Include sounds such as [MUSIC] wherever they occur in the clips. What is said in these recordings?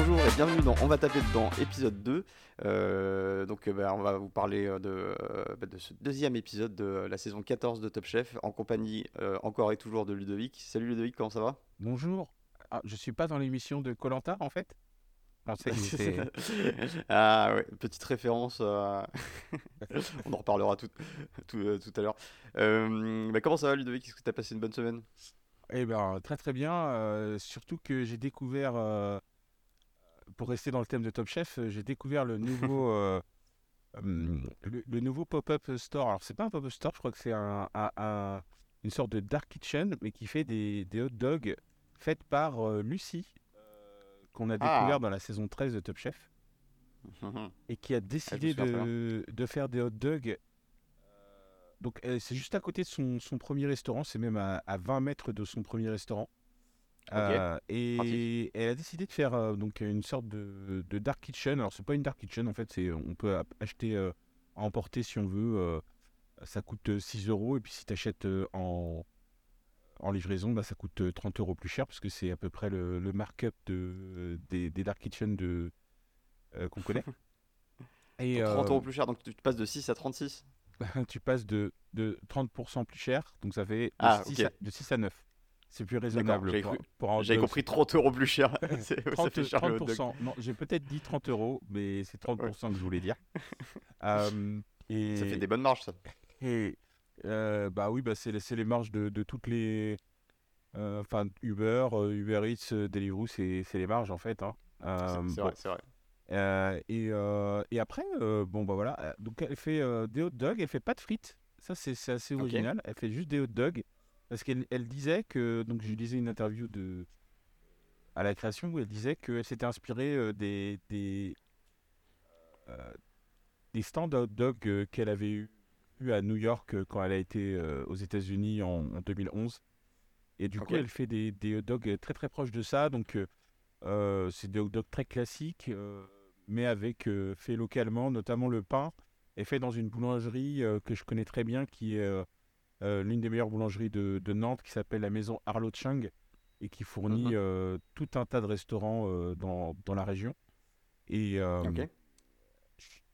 bonjour et bienvenue dans On va taper dedans, épisode 2. Euh, donc euh, bah, on va vous parler euh, de, bah, de ce deuxième épisode de la saison 14 de Top Chef en compagnie euh, encore et toujours de Ludovic. Salut Ludovic, comment ça va? Bonjour. Ah, je suis pas dans l'émission de Colanta en fait? Non, c'est- [LAUGHS] c'est- Ah ouais, petite référence, euh, [LAUGHS] on en reparlera tout, tout, tout à l'heure. Euh, bah, comment ça va Ludovic? Est-ce que tu as passé une bonne semaine? Eh ben, très très bien. euh, surtout que j'ai découvert, pour rester dans le thème de Top Chef, euh, j'ai découvert le [LAUGHS] nouveau, euh, hum, le, le nouveau pop-up store. Alors c'est pas un pop-up store, je crois que c'est un, un- un- une sorte de dark kitchen, mais qui fait des, des hot dogs faits par euh, Lucie, euh, qu'on a Ah. découvert dans la saison 13 de Top Chef. et qui a décidé de, de faire des hot dogs. Donc c'est juste à côté de son, son premier restaurant, c'est même à, à 20 mètres de son premier restaurant. Euh, et elle a décidé de faire euh, donc une sorte de, de dark kitchen. Alors c'est pas une dark kitchen en fait, c'est on peut acheter euh, à emporter si on veut. euh, ça coûte 6 euros et puis si tu achètes en, en livraison, bah, ça coûte euh, 30 euros plus cher parce que c'est à peu près le, le markup de, des, des dark kitchen de, euh, qu'on connaît. [LAUGHS] Et Donc, 30 euh, euros plus cher, donc tu passes de 6 à 36 [LAUGHS] tu passes de, de 30% plus cher, donc ça fait de, Ah, 6, ok. à, de 6 à 9. C'est plus raisonnable j'avais pour, pour dog. compris 30 euros plus cher. [LAUGHS] C'est- ça 30, fait cher le hot dog. 30%. Non, j'ai peut-être dit 30 euros, mais c'est 30% que je voulais dire. [LAUGHS] Euh, et, Ça fait des bonnes marges ça. [LAUGHS] et, euh, bah oui, bah c'est les- c'est les marges de, de toutes les. euh, Enfin, Uber, euh, Uber Eats, euh, Deliveroo, c'est c'est les marges en fait. hein. C'est Euh, c'est bon. vrai, c'est vrai. Euh, et, euh, et après, euh, bon bah voilà, euh, donc elle fait euh, des hot dogs, elle fait pas de frites, ça c'est c'est assez original, elle fait juste des hot dogs, parce qu'elle elle disait que, donc je lisais une interview de, à la création où elle disait qu'elle s'était inspirée euh, des, des, euh, des stands hot dogs euh, qu'elle avait eu, eu à New York euh, quand elle a été euh, aux États-Unis en, en 2011. Et du coup, elle fait des, des hot dogs très très proches de ça, donc euh, c'est des hot dogs très classiques, euh, mais avec fait localement, notamment le pain est fait dans une boulangerie que je connais très bien, qui est l'une des meilleures boulangeries de, de Nantes, qui s'appelle la maison Arlo Chung, et qui fournit Mhm. euh, tout un tas de restaurants euh, dans, dans la région. Et, euh,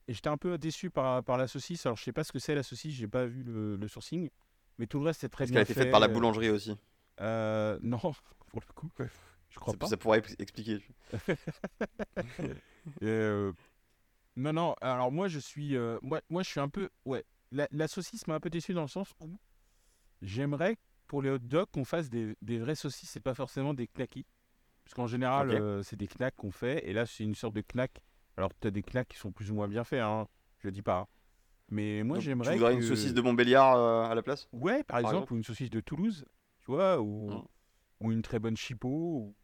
j'étais un peu déçu par, par la saucisse. Alors je sais pas ce que c'est la saucisse, j'ai pas vu le, le sourcing, mais tout le reste c'est très Parce bien qu'elle a été faite par la boulangerie aussi? Euh, non, [LAUGHS] pour le coup, je crois Ça, pas. ça pourrait ex- expliquer. [LAUGHS] Euh, non, non, alors moi je suis, euh, moi, moi je suis un peu, ouais, la, la saucisse m'a un peu déçu dans le sens où j'aimerais pour les hot dogs qu'on fasse des, des vraies saucisses et pas forcément des knackis. Parce qu'en général, euh, c'est des knacks qu'on fait, et là c'est une sorte de knack. Alors tu as des knacks qui sont plus ou moins bien faits, hein, je dis pas. hein. Mais moi j'aimerais. Tu voudrais que... une saucisse de Montbéliard euh, à la place? Ouais, par, exemple, exemple ou une saucisse de Toulouse, tu vois, ou, Mm. ou une très bonne chipot. ou-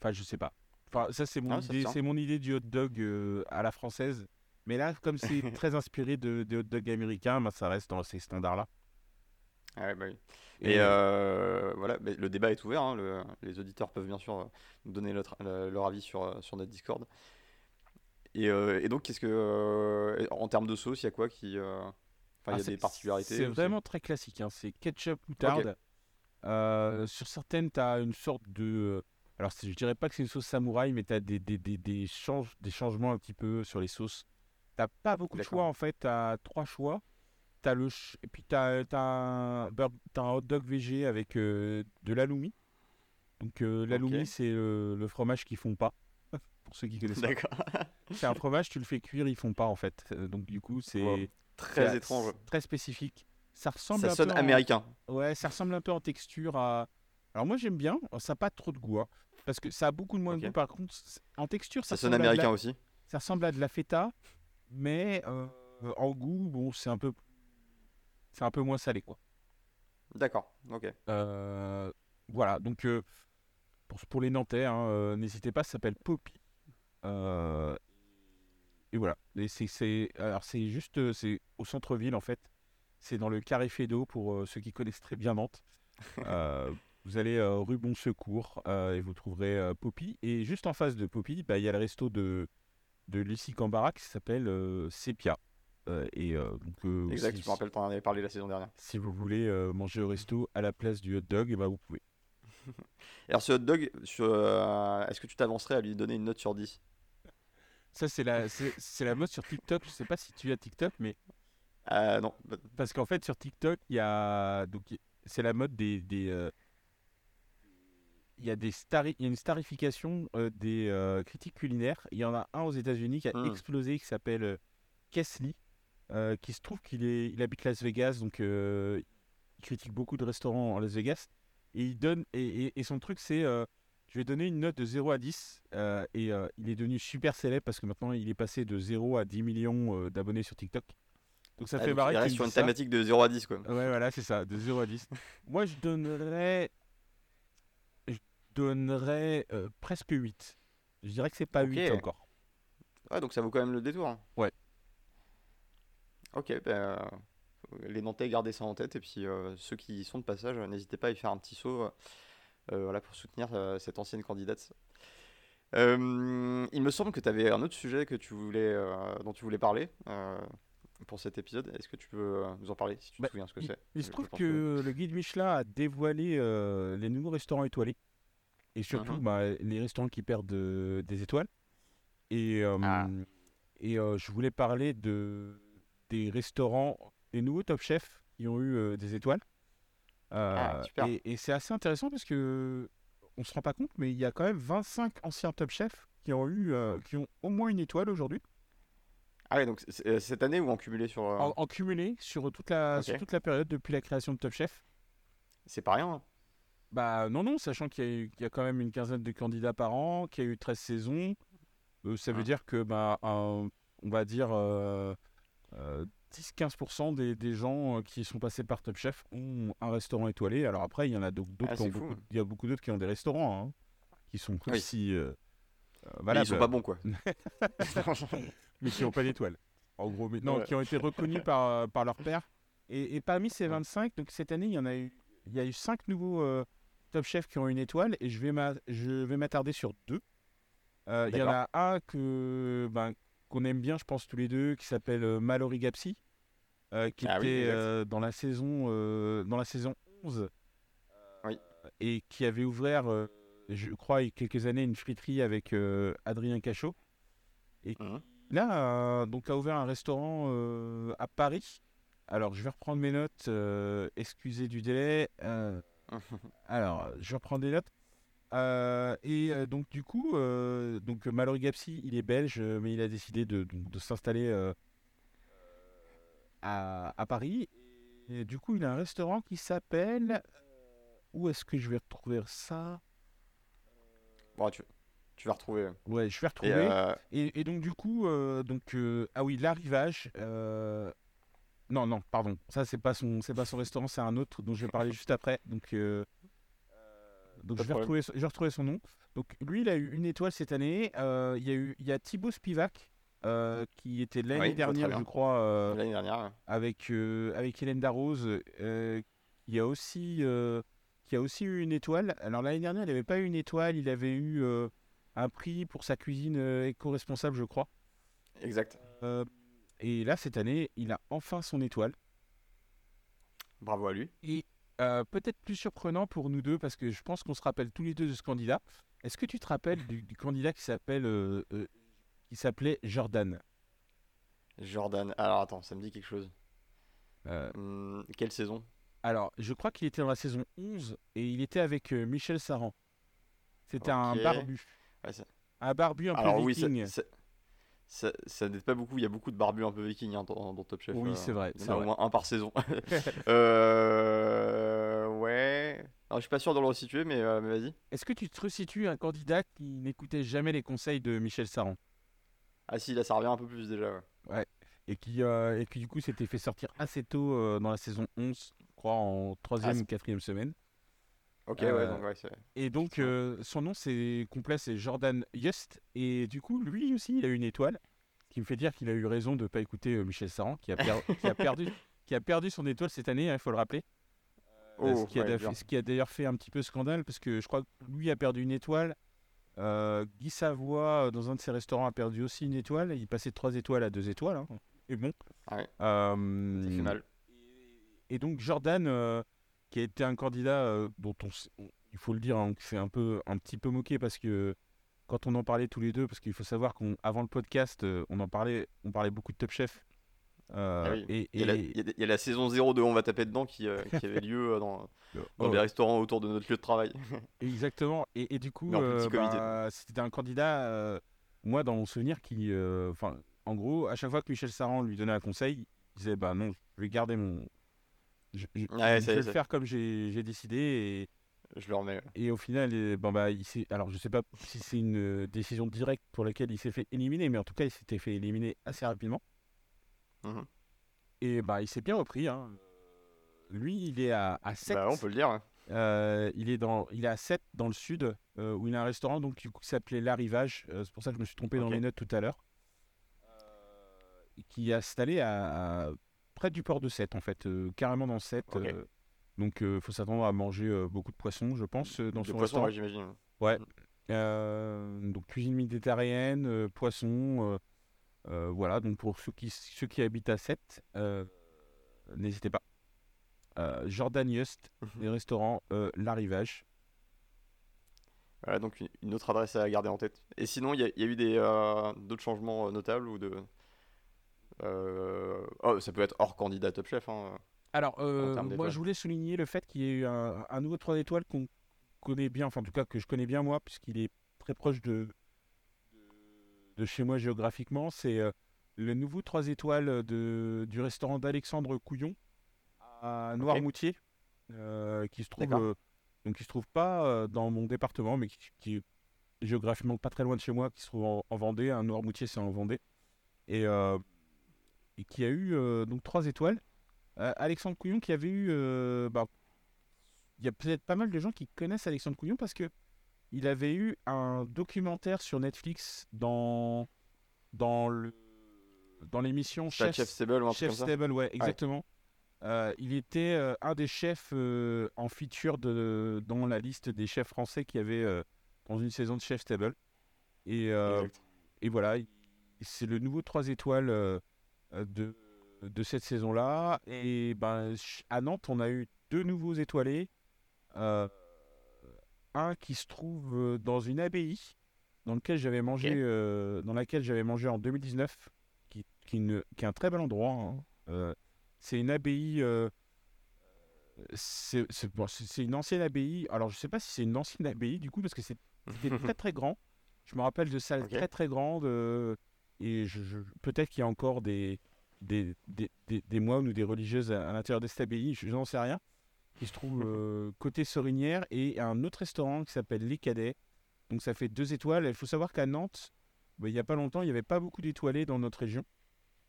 Enfin, je sais pas. Enfin, ça, c'est mon, Ah, idée, c'est mon idée du hot dog euh, à la française. Mais là, comme c'est [LAUGHS] très inspiré de, des hot dogs américains, ben, ça reste dans ces standards-là. Ah ouais, bah oui. Et euh, voilà, mais le débat est ouvert. hein, le- les auditeurs peuvent bien sûr euh, nous donner notre- le- leur avis sur, euh, sur notre Discord. Et, euh, et donc, qu'est-ce que. euh, en termes de sauce, il y a quoi qui. euh, Enfin, il Ah, y a c'est- des particularités C'est vraiment très classique. hein. C'est ketchup, moutarde. Euh, sur certaines, tu as une sorte de. Alors, je dirais pas que c'est une sauce samouraï, mais tu as des, des, des, des, change- des changements un petit peu sur les sauces. T'as pas beaucoup de choix en fait. Tu as trois choix. T'as le ch- Et puis tu as, un... bur- t'as un hot dog végé avec euh, de l'aloumi. Donc, euh, l'aloumi, c'est euh, le fromage qu'ils font pas. [LAUGHS] Pour ceux qui connaissent. D'accord. [LAUGHS] C'est un fromage, tu le fais cuire, ils font pas en fait. Euh, Donc, du coup, c'est. Wow. Très étrange. Très spécifique. Ça ressemble Ça un sonne peu en- américain. Ouais, ça ressemble un peu en texture à. Alors moi j'aime bien, ça n'a pas trop de goût, hein, parce que ça a beaucoup de moins de goût. Par contre, en texture, Ça ça, sonne la- américain aussi. ça ressemble à de la feta, mais euh, en goût, bon, c'est un peu, c'est un peu moins salé, quoi. D'accord, ok. Euh, voilà, donc euh, pour, pour les Nantais, hein, euh, n'hésitez pas, ça s'appelle Poppy. Euh, et voilà, et c'est, alors c'est juste, c'est au centre-ville en fait. C'est dans le Carré Fédot pour ceux qui connaissent très bien Nantes. [LAUGHS] Vous allez rue Bon Secours et vous trouverez Poppy. Et juste en face de Poppy, bah, il y a le resto de, de Lucie Cambara qui s'appelle Sepia. Euh, et euh, donc, euh, Exact, si, je me rappelle, t'en avais parlé la saison dernière. si vous voulez euh, manger au resto à la place du hot dog, et ben vous pouvez. [LAUGHS] Alors, ce hot dog, euh, est-ce que tu t'avancerais à lui donner une note sur 10 Ça, c'est la, c'est, la mode sur TikTok. Je sais pas si tu as TikTok, mais Non. parce qu'en fait, sur TikTok, il y a. Donc, c'est la mode des. des, il y a des stari- il y a une starification euh, des euh, critiques culinaires. Il y en a un aux États-Unis qui a Hmm. explosé, qui s'appelle Kesley, euh, qui se trouve qu'il est, il habite Las Vegas, donc euh, il critique beaucoup de restaurants en Las Vegas. Et il donne, et, et- et son truc, c'est, euh, je vais donner une note de 0 à 10. euh, et euh, il est devenu super célèbre parce que maintenant, il est passé de 0 à 10 millions euh, d'abonnés sur TikTok. Donc ça ah, fait donc, marrer il reste sur une ça. thématique de 0 à 10, quoi. Ouais, voilà, c'est ça, de 0 à 10. [LAUGHS] Moi, je donnerais. Je donnerais presque 8. Je dirais que c'est pas Ok. 8 encore. Ouais, donc ça vaut quand même le détour. hein. Ouais. Ok, ben, les Nantais, gardez ça en tête. Et puis, euh, ceux qui y sont de passage, euh, n'hésitez pas à y faire un petit saut euh, voilà, pour soutenir euh, cette ancienne candidate. Il me semble que tu avais un autre sujet que tu voulais, dont tu voulais parler pour cet épisode. Est-ce que tu peux nous en parler, si tu Bah, te souviens ce que c'est? il se trouve que le guide Michelin a dévoilé les nouveaux restaurants étoilés. Et surtout, Mhm. bah, les restaurants qui perdent des étoiles. Et, Ah. et je voulais parler de, des restaurants, des nouveaux Top Chef qui ont eu euh, des étoiles. Ah, Euh, super. et et c'est assez intéressant parce que on se rend pas compte, mais il y a quand même 25 anciens Top Chef qui ont eu, euh, qui ont au moins une étoile aujourd'hui, Ah ouais, donc cette année ou en cumulé sur. en, en cumulé sur toute la, sur toute la période depuis la création de Top Chef. C'est pas rien. hein. Bah non, non, sachant qu'il y, a y quand même une quinzaine de candidats par an, qu'il y a eu 13 saisons, euh, ça veut Mhm. dire que, bah, un- on va dire, euh, euh, 10-15% des, des gens euh, qui sont passés par Top Chef ont un restaurant étoilé. Alors après, il y en a d'autres Ah, beaucoup, il y a beaucoup d'autres qui ont des restaurants, hein, qui sont Oui. aussi euh, euh, Mais ils sont pas bons, quoi. [LAUGHS] [LAUGHS] mais qui n'ont pas d'étoile. En gros, mais non, Ouais. qui ont été reconnus par, euh, par leur père. Et, et parmi ces 25, donc cette année, il y en a eu, il y a eu 5 nouveaux euh, Top Chef qui ont une étoile et je vais m'attarder sur deux. Euh, Il y en a un que ben, qu'on aime bien, je pense tous les deux, qui s'appelle euh, Mallory Gapsi, euh, qui Ah était euh, dans la saison euh, dans la saison 11 Oui. et qui avait ouvert, je crois, il y a quelques années, une friterie avec Adrien Cachot. Et Mhm. Là, donc, a ouvert un restaurant à Paris. Alors, je vais reprendre mes notes. excusez du délai. [LAUGHS] alors, je reprends des notes. Euh, et euh, donc, du coup, euh, donc Mallory Gapsi, il est belge, mais il a décidé de, s'installer à, à Paris. Et du coup, il a un restaurant qui s'appelle. où est-ce que je vais retrouver ça? Bon, tu, tu vas retrouver. Ouais, je vais Et, retrouver. Et, et donc du coup, donc ah oui, l'arrivage. Non, non, pardon. Ça c'est pas son, c'est pas son restaurant, c'est un autre dont je vais parler [LAUGHS] juste après. Donc, euh, donc je vais retrouver, son- je vais retrouver son nom. Donc lui, il a eu une étoile cette année. Euh, Il y a eu, il y a Thibaut Spivak euh, qui était l'année Oui, dernière, je crois, euh, L'année dernière. avec euh, avec Hélène Darroze. il y a aussi, qui a aussi eu une étoile. Alors l'année dernière, il n'avait pas eu une étoile, il avait eu un prix pour sa cuisine éco-responsable, je crois. Exact. Et là, cette année, il a enfin son étoile. Bravo à lui. Et euh, peut-être plus surprenant pour nous deux, parce que je pense qu'on se rappelle tous les deux de ce candidat. Est-ce que tu te rappelles du, du candidat qui s'appelle, euh, euh, qui s'appelait Jordan? Jordan. Alors attends, ça me dit quelque chose. Hum, quelle saison? Alors, je crois qu'il était dans la saison 11 et il était avec Michel Saran. C'était un barbu. Ouais, Un barbu un peu Alors oui, ça, viking. ça, ça, n'aide pas beaucoup. Il y a beaucoup de barbus un peu vikings hein, dans, dans Top Chef. Oui, euh, c'est vrai, Il y en c'est a au moins un par saison. [LAUGHS] euh, ouais. Alors, je suis pas sûr de le resituer, mais, euh, mais vas-y. Est-ce que tu te resitues un candidat qui n'écoutait jamais les conseils de Michel Saran? Ah si, là ça revient un peu plus déjà. ouais. et qui, euh, et qui du coup s'était fait sortir assez tôt euh, dans la saison 11, je crois en troisième Ah, ou quatrième semaine. Ok, ouais, donc ouais, c'est. Et donc son nom c'est complet c'est Jordan Just et du coup lui aussi il a une étoile, qui me fait dire qu'il a eu raison de ne pas écouter Michel Saran qui a, per- qui a perdu [LAUGHS] qui a perdu son étoile cette année, il faut le rappeler. Oh, ce qui a, ouais, d'a- bien. ce qui a d'ailleurs fait un petit peu scandale parce que je crois que lui a perdu une étoile. Euh, Guy Savoie, euh, dans un de ses restaurants, a perdu aussi une étoile. Il passait de 3 étoiles à 2 étoiles. hein. Et bon. Ah ouais. Euh, mal. Et donc Jordan, euh, qui a été un candidat dont on, on- il faut le dire, hein, c'est un peu un petit peu moqué parce que quand on en parlait tous les deux, parce qu'il faut savoir qu'avant le podcast, on en parlait, on parlait beaucoup de Top Chef. Et, il, y a la, saison 0 de On va taper dedans qui, qui avait lieu dans, [LAUGHS] dans les restaurants autour de notre lieu de travail. [LAUGHS] Exactement. Et, du coup, bah, c'était un candidat, moi dans mon souvenir, qui, enfin, en gros, à chaque fois que Michel Saran lui donnait un conseil, il disait bah non, je vais garder mon, je, vais le faire comme j'ai décidé et je le remets. Et au final, bon bah, il alors je sais pas si c'est une euh, décision directe pour laquelle il s'est fait éliminer, mais en tout cas, il s'était fait éliminer assez rapidement. Mmh et bah, il s'est bien repris. Hein. Lui, il est à, à 7. Bah, on peut le dire. Euh, il, est dans, il est à 7 dans le sud, euh, où il a un restaurant donc, qui s'appelait L'Arrivage. c'est pour ça que je me suis trompé dans les notes tout à l'heure. qui est installé à, près du port de 7, en fait, carrément dans 7. Donc, il euh, faut s'attendre à manger euh, beaucoup de poissons, je pense, euh, dans son restaurant. j'imagine. Ouais. Mm. donc, cuisine méditerranéenne, poissons. Voilà, donc pour ceux qui, ceux qui habitent à 7, n'hésitez pas. Jordan Just, mhm. les restaurants L'Arrivage. Voilà, donc une autre adresse à garder en tête. Et sinon, il y, a eu des d'autres changements notables ou de. Oh, ça peut être hors candidat Top Chef. Hein. Alors, euh, moi, je voulais souligner le fait qu'il y ait eu un, nouveau 3 étoiles qu'on connaît bien, enfin, en tout cas, que je connais bien moi, puisqu'il est très proche de, de chez moi géographiquement. C'est euh, le nouveau 3 étoiles de, du restaurant d'Alexandre Couillon à Noirmoutier, euh, qui se trouve. donc, qui se trouve pas dans mon département, mais qui, est géographiquement pas très loin de chez moi, qui se trouve en, Vendée. Un Noirmoutier, c'est en Vendée. Et, et qui a eu donc 3 étoiles. Euh, Alexandre Couillon qui avait eu. Euh, bah, il y a peut-être pas mal de gens qui connaissent Alexandre Couillon parce que il avait eu un documentaire sur Netflix dans dans le dans l'émission Chef, Stable ou Chef Stable, ouais, exactement. Euh, il était un des chefs en feature de, dans la liste des chefs français qui avait dans une saison de Chef Stable. Et, et voilà, c'est le nouveau 3 étoiles de, de cette saison-là. Et ben, à Nantes, on a eu deux nouveaux étoilés. Euh, un qui se trouve euh, dans une abbaye dans, lequel j'avais mangé, euh, dans laquelle j'avais mangé en 2019, qui, qui, qui, est un très bel endroit. Hein. c'est une abbaye. c'est une ancienne abbaye. Alors, je sais pas si c'est une ancienne abbaye du coup, parce que c'était [LAUGHS] très très grand. Je me rappelle de salles très très grandes. et je, peut-être qu'il y a encore des, des, des, des, moines ou des religieuses à, l'intérieur de cette abbaye, je, n'en sais rien, qui se trouve euh, côté Sorinière, et un autre restaurant qui s'appelle Les Cadets. Donc ça fait deux étoiles. Il faut savoir qu'à Nantes, bah, il n'y a pas longtemps, il n'y avait pas beaucoup d'étoilés dans notre région.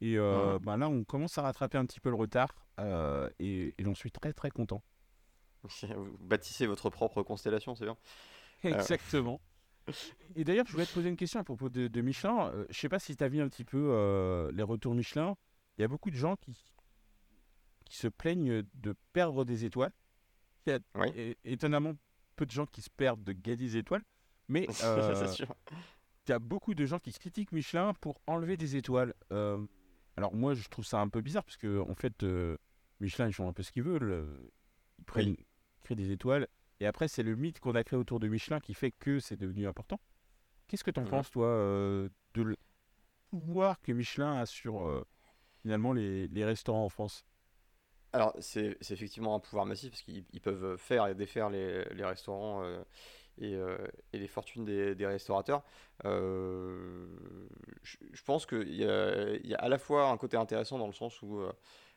Et euh, bah, là, on commence à rattraper un petit peu le retard, euh, et, j'en suis très très content. Vous [LAUGHS] bâtissez votre propre constellation, c'est bien. Exactement. Et d'ailleurs, je voulais te poser une question à propos de, de Michelin. je ne sais pas si tu as vu un petit peu les retours Michelin il y a beaucoup de gens qui, qui se plaignent de perdre des étoiles. Il y a étonnamment peu de gens qui se perdent de gagner des étoiles. Mais [LAUGHS] euh, il y a beaucoup de gens qui critiquent Michelin pour enlever des étoiles. Euh, alors moi, je trouve ça un peu bizarre parce que en fait, euh, Michelin, ils font un peu ce qu'ils veulent. Ils prennent, créent des étoiles. Et après, c'est le mythe qu'on a créé autour de Michelin qui fait que c'est devenu important. Qu'est-ce que tu en mmh penses, toi, de le pouvoir que Michelin a sur finalement les, les restaurants en France? Alors, c'est effectivement un pouvoir massif parce qu'ils peuvent faire et défaire les, les restaurants euh, et, euh, et, les fortunes des, des restaurateurs. Euh, je, pense qu'il y, y, a à la fois un côté intéressant dans le sens où,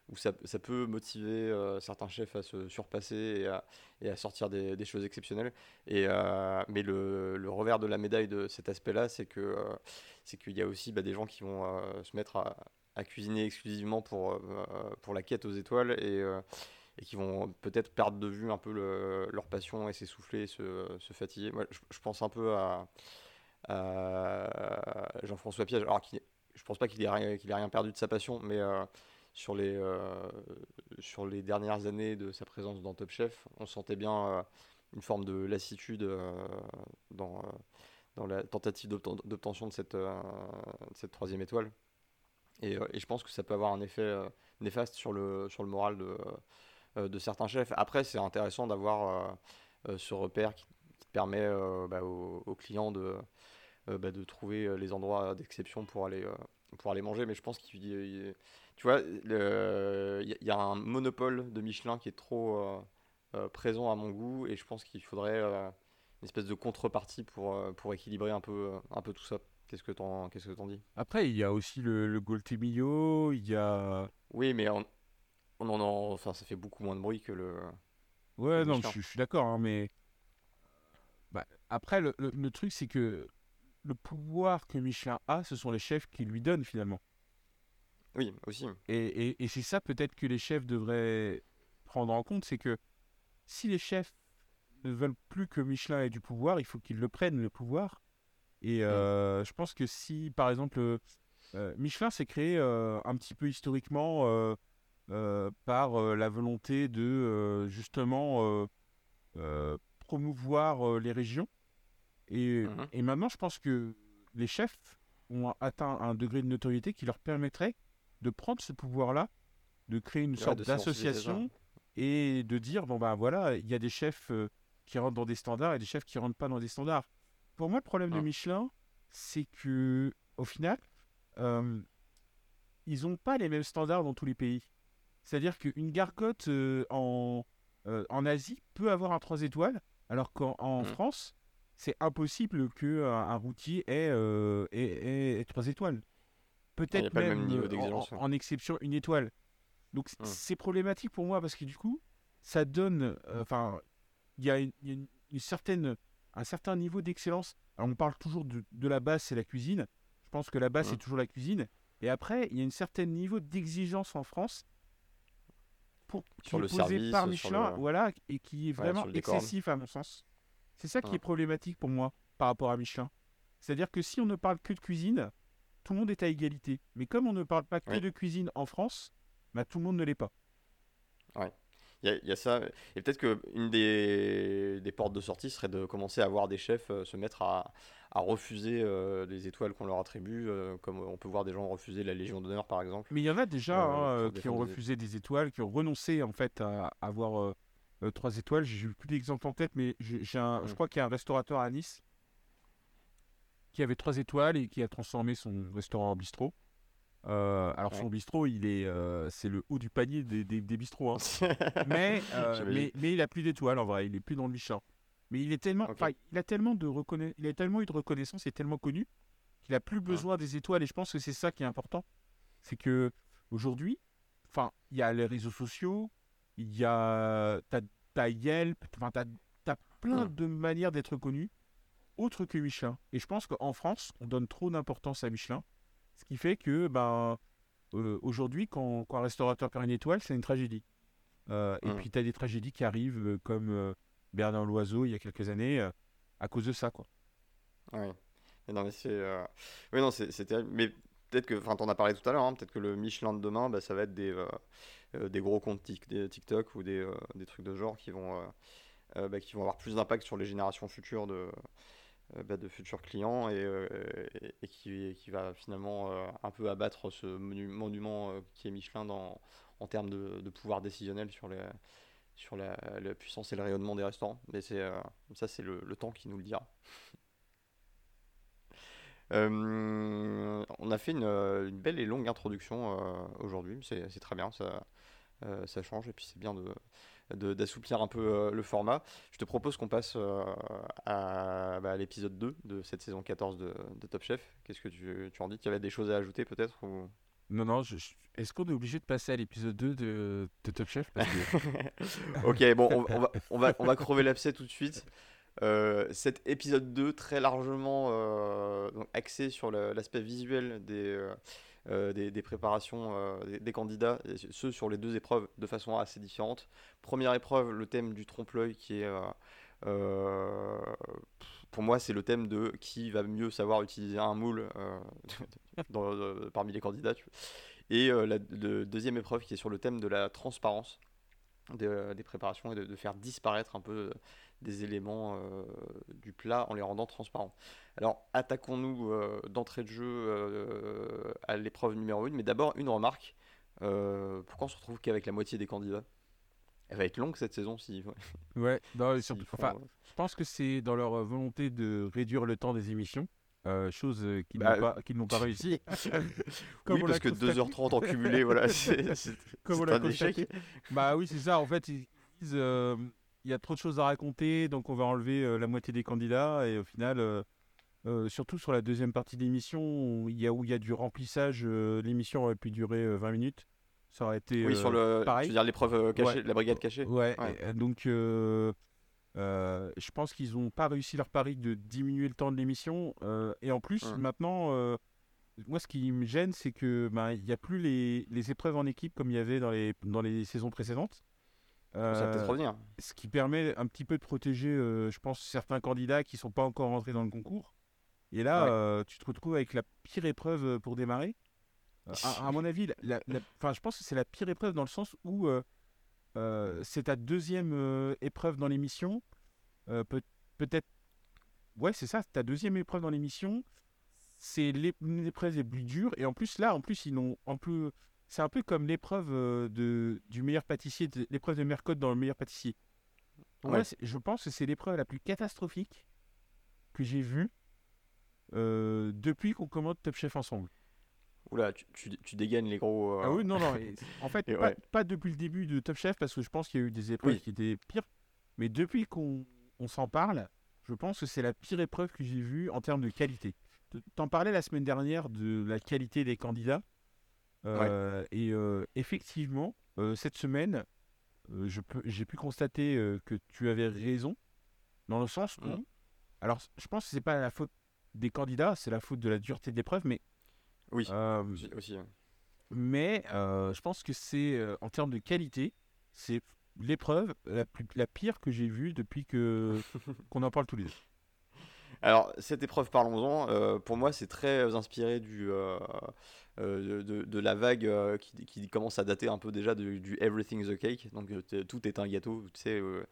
où ça, ça, peut motiver certains chefs à se surpasser et à, et à sortir des, des, choses exceptionnelles. Et, mais le, le, revers de la médaille de cet aspect-là, c'est qu'il y a aussi bah, des gens qui vont se mettre à, à cuisiner exclusivement pour, euh, pour la quête aux étoiles et, euh, et qui vont peut-être perdre de vue un peu leur passion et s'essouffler, se, se fatiguer. Je, pense un peu à, Jean-François Piège, alors qui, je pense pas qu'il ait, rien, qu'il perdu de sa passion, mais euh, sur, les, sur les dernières années de sa présence dans Top Chef, on sentait bien une forme de lassitude dans, dans la tentative d'obtention de cette, de cette troisième étoile. Euh, et, je pense que ça peut avoir un effet euh, néfaste sur le, sur le moral de, euh, de certains chefs. Après, c'est intéressant d'avoir ce repère qui, permet bah, aux, clients de, bah, de trouver les endroits d'exception pour aller, pour aller manger. Mais je pense qu'il y, a un monopole de Michelin qui est trop présent à mon goût et je pense qu'il faudrait une espèce de contrepartie pour, pour équilibrer un peu, un peu tout ça. Qu'est-ce que t'en qu'est-ce que t'en dis? Après, il y a aussi le, le Goltemillo, il y a. Oui, mais on, on en, enfin, ça fait beaucoup moins de bruit que le. Ouais, non, je, suis d'accord, hein, mais. Bah, après, le, le, truc, c'est que le pouvoir que Michelin a, ce sont les chefs qui lui donnent finalement. Oui, aussi. Et, et, et c'est ça peut-être que les chefs devraient prendre en compte, c'est que si les chefs ne veulent plus que Michelin ait du pouvoir, il faut qu'ils le prennent, le pouvoir, et euh, je pense que si, par exemple, euh, Michelin s'est créé euh, un petit peu historiquement par la volonté de justement promouvoir les régions. Et, mmh et, maintenant, je pense que les chefs ont atteint un degré de notoriété qui leur permettrait de prendre ce pouvoir-là, de créer une sorte d'association et de dire bon ben voilà, il y a des chefs qui rentrent dans des standards et des chefs qui rentrent pas dans des standards. Pour moi, le problème de ah. Michelin, c'est que au final, euh, ils n'ont pas les mêmes standards dans tous les pays. C'est-à-dire qu'une gargote euh, en, euh, en Asie peut avoir un 3 étoiles, alors qu'en mmh. France, c'est impossible qu'un un routier ait, ait, 3 étoiles. Peut-être même, en, exception une étoile. Donc mmh. c'est problématique pour moi parce que du coup, ça donne. Enfin, il y a une certaine un certain niveau d'excellence. Alors on parle toujours de, la base, c'est la cuisine. Je pense que la base, c'est toujours la cuisine. Et après, il y a un certain niveau d'exigence en France pour, sur le posé par Michelin, voilà, et qui est vraiment excessif à mon sens. C'est ça qui est problématique pour moi par rapport à Michelin. C'est-à-dire que si on ne parle que de cuisine, tout le monde est à égalité. Mais comme on ne parle pas que de cuisine en France, bah, tout le monde ne l'est pas. Ouais. Il y, a ça. Et peut-être qu'une des, des portes de sortie serait de commencer à voir des chefs euh, se mettre à, à refuser euh, les étoiles qu'on leur attribue, euh, comme on peut voir des gens refuser la Légion d'honneur par exemple. Mais il y en a déjà hein, qui ont refusé des... étoiles, qui ont renoncé en fait à, avoir trois étoiles. J'ai plus d'exemples en tête, mais j'ai un, je mm. crois qu'il y a un restaurateur à Nice qui avait trois étoiles et qui a transformé son restaurant en bistrot. Euh, alors son bistrot, il est, euh, c'est le haut du panier des, des, bistrots. Hein. [LAUGHS] mais, euh, mais, mais, il a plus d'étoiles en vrai, il est plus dans le Michelin. Mais il est tellement, il a tellement de reconna... il a tellement eu de reconnaissance, il est tellement connu qu'il a plus besoin des étoiles. Et je pense que c'est ça qui est important, c'est que aujourd'hui, enfin, il y a les réseaux sociaux, il y a, t'as, Yelp, enfin, t'as, as plein de manières d'être connu, autre que Michelin. Et je pense qu'en France, on donne trop d'importance à Michelin. Ce qui fait que ben, euh, aujourd'hui, quand, un restaurateur perd une étoile, c'est une tragédie. Euh, et mmh. puis, tu as des tragédies qui arrivent euh, comme Bernard Loiseau il y a quelques années à cause de ça. Quoi. Oui. non, mais c'est. Oui, non, c'est terrible. Mais peut-être que. Enfin, t'en as parlé tout à l'heure. Hein, peut-être que le Michelin de demain, bah, ça va être des, des gros comptes TikTok ou des, des, trucs de genre qui vont. Bah, qui vont avoir plus d'impact sur les générations futures de, de futurs clients et, euh, qui, qui, va finalement euh, un peu abattre ce monument qui est Michelin dans, en termes de, de pouvoir décisionnel sur, les, sur la, la, puissance et le rayonnement des restaurants. Mais c'est, ça, c'est le, le, temps qui nous le dira. [LAUGHS] on a fait une, belle et longue introduction aujourd'hui, c'est, c'est très bien, ça, ça change et puis c'est bien de, d'assouplir un peu euh, le format. Je te propose qu'on passe euh, à, bah, l'épisode 2 de cette saison 14 de, Top Chef. Qu'est-ce que tu, tu en dis? Tu avais des choses à ajouter peut-être ou... Non, non, est-ce qu'on est obligé de passer à l'épisode 2 de, Top Chef? [LAUGHS] Ok, bon, on, va, on, va, on va crever l'abcès tout de suite. Euh, cet épisode 2, très largement axé sur l'aspect visuel des, euh, des, préparations euh, des, candidats, ceux sur les deux épreuves de façon assez différente. Première épreuve, le thème du trompe-l'œil qui est euh, pour moi, c'est le thème de qui va mieux savoir utiliser un moule [LAUGHS] parmi les candidats. Et la deuxième épreuve qui est sur le thème de la transparence des préparations et de, faire disparaître un peu des éléments euh, du plat en les rendant transparents. Alors attaquons-nous euh, d'entrée de jeu euh, à l'épreuve numéro 1, mais d'abord une remarque. pourquoi on se retrouve qu'avec la moitié des candidats? Elle va être longue cette saison si. Ouais, non, [LAUGHS] surtout, font, enfin, je pense que c'est dans leur volonté de réduire le temps des émissions, euh, chose qu'ils Bah, n'ont pas, qu'ils n'ont pas réussi. [LAUGHS] [LAUGHS] Comme oui, on parce que constaté. 2h30 en cumulé, voilà, c'est un échec. Bah oui, c'est ça. En fait, ils disent euh, il y a trop de choses à raconter, donc on va enlever euh, la moitié des candidats. Et au final, euh, euh, surtout sur la deuxième partie de l'émission, où il y a, où il y a du remplissage, l'émission aurait pu durer euh, 20 minutes. Ça aurait été. Oui, sur le. pareil. Tu veux dire l'épreuve cachée, Ouais. la brigade cachée? Ouais, Ouais. et, donc je pense qu'ils n'ont pas réussi leur pari de diminuer le temps de l'émission. et en plus, Ouais. maintenant, moi, ce qui me gêne, c'est que ben, il n'y a plus les, les épreuves en équipe comme il y avait dans les, dans les saisons précédentes. Ça va peut-être Euh, revenir. ce qui permet un petit peu de protéger, euh, je pense, certains candidats qui sont pas encore rentrés dans le concours. Et là, Ouais. euh, tu te retrouves avec la pire épreuve pour démarrer. Euh, à, à mon avis, la- la- la- enfin, je pense que c'est la pire épreuve dans le sens où euh, c'est ta deuxième épreuve dans l'émission. Peut- Peut-être. Ouais, c'est ça, ta deuxième épreuve dans l'émission. C'est l'é- une des épreuves les plus dures. Et en plus, là, en plus, ils n'ont en plus. C'est un peu comme l'épreuve euh, de, du meilleur pâtissier, l'épreuve de Mercotte dans le meilleur pâtissier. Ouais. je pense que c'est l'épreuve la plus catastrophique que j'ai vue euh, depuis qu'on commande Top Chef ensemble. Oula, tu, tu, tu dégaines les gros. euh, Ah oui, non, non. [LAUGHS] en fait, pas, ouais. pas depuis le début de Top Chef, parce que je pense qu'il y a eu des épreuves Oui. qui étaient pires. Mais depuis qu'on on s'en parle, je pense que c'est la pire épreuve que j'ai vue en termes de qualité. T'en parlais la semaine dernière de la qualité des candidats. Euh, Et euh, effectivement, euh, cette semaine, je peux- j'ai pu constater que tu avais raison, dans le sens où. Mhm. Alors, je pense que c'est pas la faute des candidats, c'est la faute de la dureté de l'épreuve, mais. Oui, aussi. aussi, mais je pense que c'est, en termes de qualité, c'est l'épreuve la, plus, la pire que j'ai vue depuis que [LAUGHS] qu'on en parle tous les deux. Alors, cette épreuve, parlons-en. euh, pour moi, c'est très inspiré du, euh, de, de la vague euh, qui, qui commence à dater un peu déjà de- du Everything's a Cake. Donc, euh, tout est un gâteau. Tu sais, euh,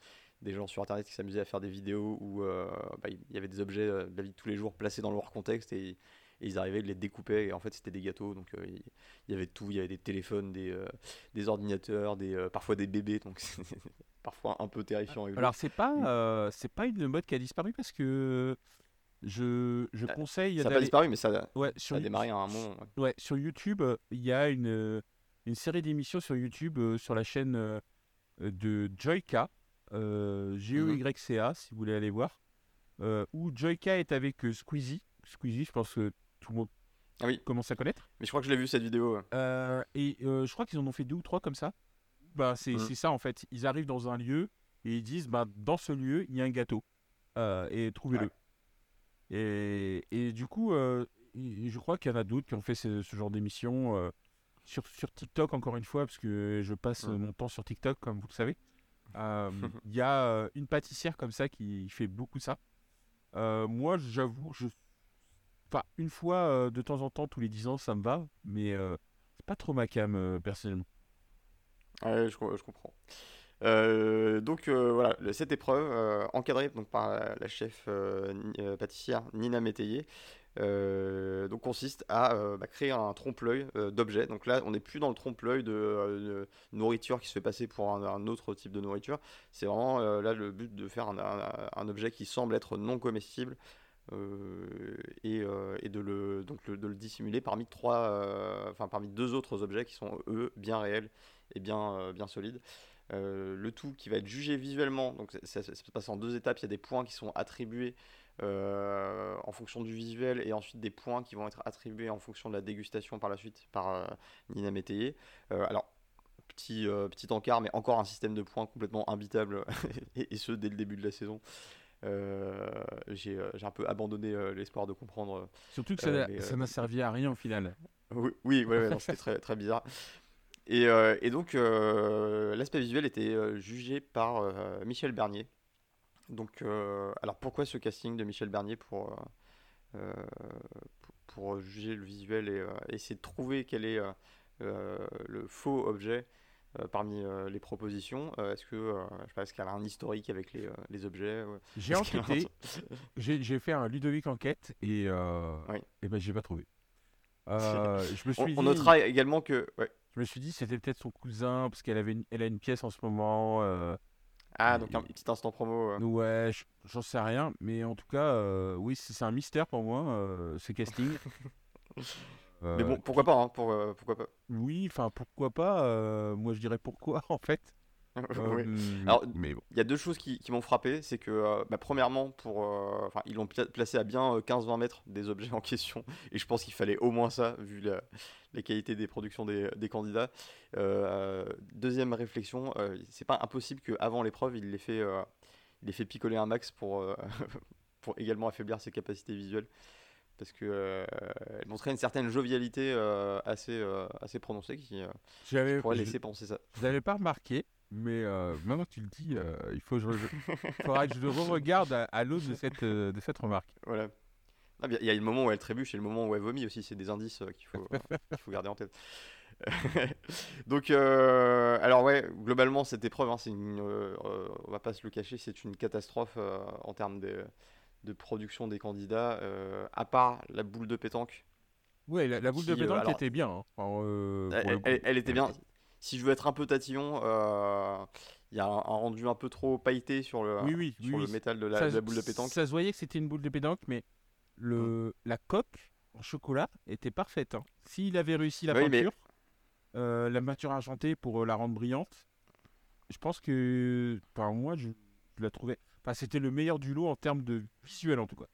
des gens sur Internet qui s'amusaient à faire des vidéos où euh, bah, il y avait des objets euh, de la vie de tous les jours placés dans leur contexte et, et ils arrivaient, ils les découpaient et en fait, c'était des gâteaux. Donc, euh, il il y avait tout. Il y avait des téléphones, des, euh, des ordinateurs, des, euh, parfois des bébés. Donc, [LAUGHS] parfois un peu terrifiant. rigolo. Alors c'est pas euh, c'est pas une mode qui a disparu parce que je, je Euh, conseille ça n'a pas disparu, mais ça, ouais, ça sur, a démarré à un moment. ouais. ouais, sur YouTube, euh, il y a une, euh, une série d'émissions sur YouTube euh, sur la chaîne euh, de Joyka, euh, G-E-Y-C-A, si vous voulez aller voir, où Joyka est avec Squeezie. Squeezie, je pense que tout le monde Ah oui. commence à connaître. Mais je crois que je l'ai vu cette vidéo. ouais. Et je crois qu'ils en ont fait deux ou trois comme ça. Bah, c'est c'est ça en fait. Ils arrivent dans un lieu et ils disent bah, dans ce lieu, il y a un gâteau. Et trouvez-le. Et, et du coup, euh, je crois qu'il y en a d'autres qui ont fait ce, ce genre d'émission euh, sur, sur TikTok, encore une fois, parce que je passe mon temps sur TikTok, comme vous le savez. Euh, [LAUGHS] Il y a une pâtissière comme ça qui fait beaucoup ça. Moi, j'avoue, je... enfin, une fois euh, de temps en temps, tous les 10 ans, ça me va, mais euh, c'est pas trop ma cam, euh, personnellement. Ouais, je, je comprends. Euh, donc euh, voilà, cette épreuve, euh, encadrée donc, par la, chef pâtissière Nina Métayer, donc consiste à bah, créer un trompe-l'œil d'objets. Donc là, on n'est plus dans le trompe-l'œil de, nourriture qui se fait passer pour un, autre type de nourriture. C'est vraiment là le but de faire un, objet qui semble être non comestible. et, de le donc de le dissimuler parmi trois enfin parmi deux autres objets qui sont eux bien réels et bien, bien solide. Euh, le tout qui va être jugé visuellement, donc ça, se passe en deux étapes. Il y a des points qui sont attribués euh, en fonction du visuel et ensuite des points qui vont être attribués en fonction de la dégustation par la suite par euh, Nina Métayer. Euh, alors, petit, petit encart, mais encore un système de points complètement imbitable [LAUGHS] et, et ce dès le début de la saison. J'ai un peu abandonné l'espoir de comprendre Surtout que ça n'a servi à rien au final. oui, oui, ouais, c'était très, très bizarre. Et, euh, et donc, euh, l'aspect visuel était euh, jugé par Michel Bernier. Donc, alors pourquoi ce casting de Michel Bernier pour, pour, juger le visuel et essayer de trouver quel est le faux objet euh, parmi euh, les propositions? Euh, Est-ce que, je sais pas, est-ce qu'elle a un historique avec les, les objets? Ouais. J'ai Est-ce un- enquêté, [LAUGHS] j'ai j'ai fait un Ludovic enquête et, Oui. et ben j'ai pas trouvé. Je me suis On, dit, on notera également que. ouais. Je me suis dit c'était peut-être son cousin parce qu'elle avait une, elle a une pièce en ce moment. euh, Ah, donc un petit instant promo. euh. ouais, je- j'en sais rien, mais en tout cas, euh, oui, c'est un mystère pour moi euh, ce casting. [LAUGHS] Mais bon, pourquoi pas, hein, pour, euh, pourquoi pas. Oui, enfin pourquoi pas Moi je dirais pourquoi [LAUGHS] en fait. Oui. Euh, Alors, mais bon. Il y a deux choses qui, qui m'ont frappé, c'est que, euh, bah, premièrement, pour, euh, enfin, ils l'ont pla- placé à bien euh, 15-20 mètres des objets en [LAUGHS] question, et je pense qu'il fallait au moins ça, vu la, la qualité des productions des, des candidats. Euh, deuxième réflexion, euh, c'est pas impossible qu'avant l'épreuve, il les fait, euh, il les fait picoler un max pour, euh, [LAUGHS] pour également affaiblir ses capacités visuelles, parce que euh, elle montrait une certaine jovialité euh, assez, euh, assez prononcée qui euh, J'avais, pourrait laisser penser ça. je l'avais pas remarqué, mais euh, maintenant que tu le dis, euh, il faut que je, je- [LAUGHS] faudra que je le re-regarde à, à l'aune de cette, euh, de cette remarque. Voilà. Il y a le moment où elle trébuche et le moment où elle vomit aussi, c'est des indices euh, qu'il faut, faut garder en tête. [LAUGHS] Donc, alors ouais, globalement, cette épreuve, hein, une, on va pas se le cacher, c'est une catastrophe en termes de, de production des candidats, à part la boule de pétanque. Ouais, la, la boule de Qui, pétanque alors- était bien. hein. Enfin, elle était bien. Si je veux être un peu tatillon, euh, il y a un, un rendu un peu trop pailleté sur le, Oui, oui, sur oui, le métal de la, ça, de la boule de pétanque. ça se voyait que c'était une boule de pétanque, mais le, la coque en chocolat était parfaite. hein. S'il avait réussi la mais- peinture, euh, la matière argentée pour euh, la rendre brillante, je pense que, enfin, moi, je, je la trouvais. Enfin, c'était le meilleur du lot en termes de visuel, en tout cas.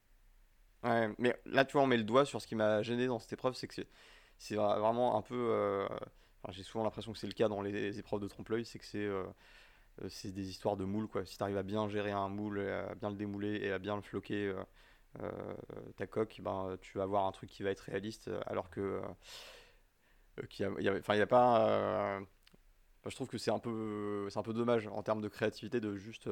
Ouais, mais là, tu vois, on met le doigt sur ce qui m'a gêné dans cette épreuve, c'est que c'est- c'est vra- vraiment un peu. euh, j'ai souvent l'impression que c'est le cas dans les épreuves de trompe-l'œil, c'est que c'est euh, euh, c'est des histoires de moule, quoi. Si tu arrives à bien gérer un moule, à bien le démouler et à bien le floquer, euh, ta coque, ben, tu vas avoir un truc qui va être réaliste, alors que. il a- pas. je trouve que c'est un peu, c'est un peu dommage en termes de créativité de juste.